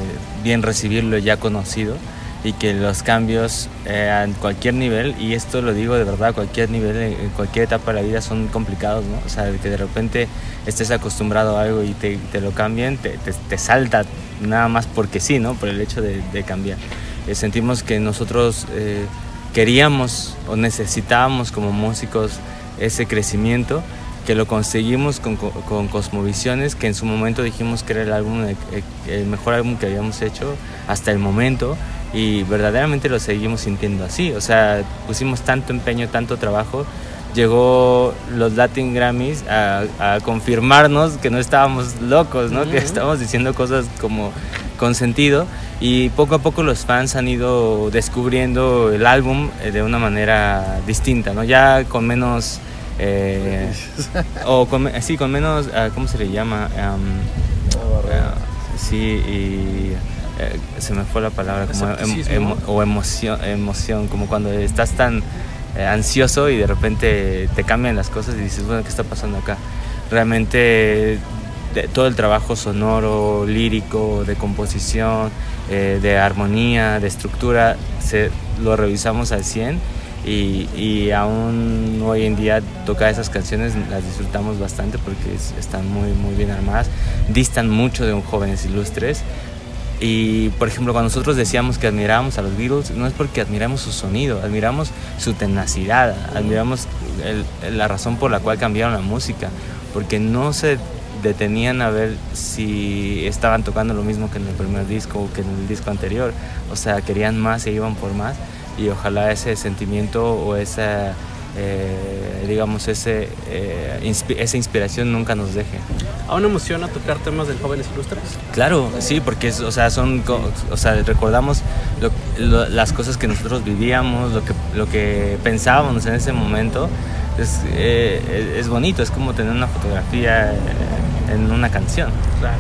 bien recibir lo ya conocido y que los cambios eh, a cualquier nivel, y esto lo digo de verdad, a cualquier nivel, en cualquier etapa de la vida son complicados, ¿no? O sea, que de repente estés acostumbrado a algo y te, te lo cambien, te, te- te salta nada más porque sí, ¿no? Por el hecho de, de cambiar. Eh, sentimos que nosotros eh, queríamos o necesitábamos como músicos ese crecimiento que lo conseguimos con, co- con Cosmovisiones, que en su momento dijimos que era el, álbum, eh, el mejor álbum que habíamos hecho hasta el momento y verdaderamente lo seguimos sintiendo así. O sea, pusimos tanto empeño, tanto trabajo. Llegó los Latin Grammys a, a confirmarnos que no estábamos locos, ¿no? que estábamos diciendo cosas como con sentido y poco a poco los fans han ido descubriendo el álbum eh, de una manera distinta, ¿no? Ya con menos... eh, o con, me- sí, con menos... ah, ¿Cómo se le llama? Am, ah, sí, y... eh, se me fue la palabra, como em- emo- o emoción, emoción, como cuando estás tan eh, ansioso y de repente te cambian las cosas y dices, bueno, ¿qué está pasando acá? Realmente de- todo el trabajo sonoro, lírico, de composición, eh, de armonía, de estructura, se, lo revisamos al 100 y, y aún hoy en día tocar esas canciones las disfrutamos bastante porque es- están muy, muy bien armadas, distan mucho de un jóvenes ilustres. Y por ejemplo, cuando nosotros decíamos que admirábamos a los Beatles, no es porque admiramos su sonido, admiramos su tenacidad, admiramos el- la razón por la cual cambiaron la música, porque no se detenían a ver si estaban tocando lo mismo que en el primer disco o que en el disco anterior. O sea, querían más e iban por más. Y ojalá ese sentimiento o esa, eh, digamos, ese, eh, esa inspiración nunca nos deje. ¿Aún emociona tocar temas de jóvenes ilustres? Claro, sí, porque es- o sea, son, o sea, recordamos lo- lo- las cosas que nosotros vivíamos, lo que, lo que pensábamos en ese momento. Es, eh, es bonito, es como tener una fotografía en una canción. Claro.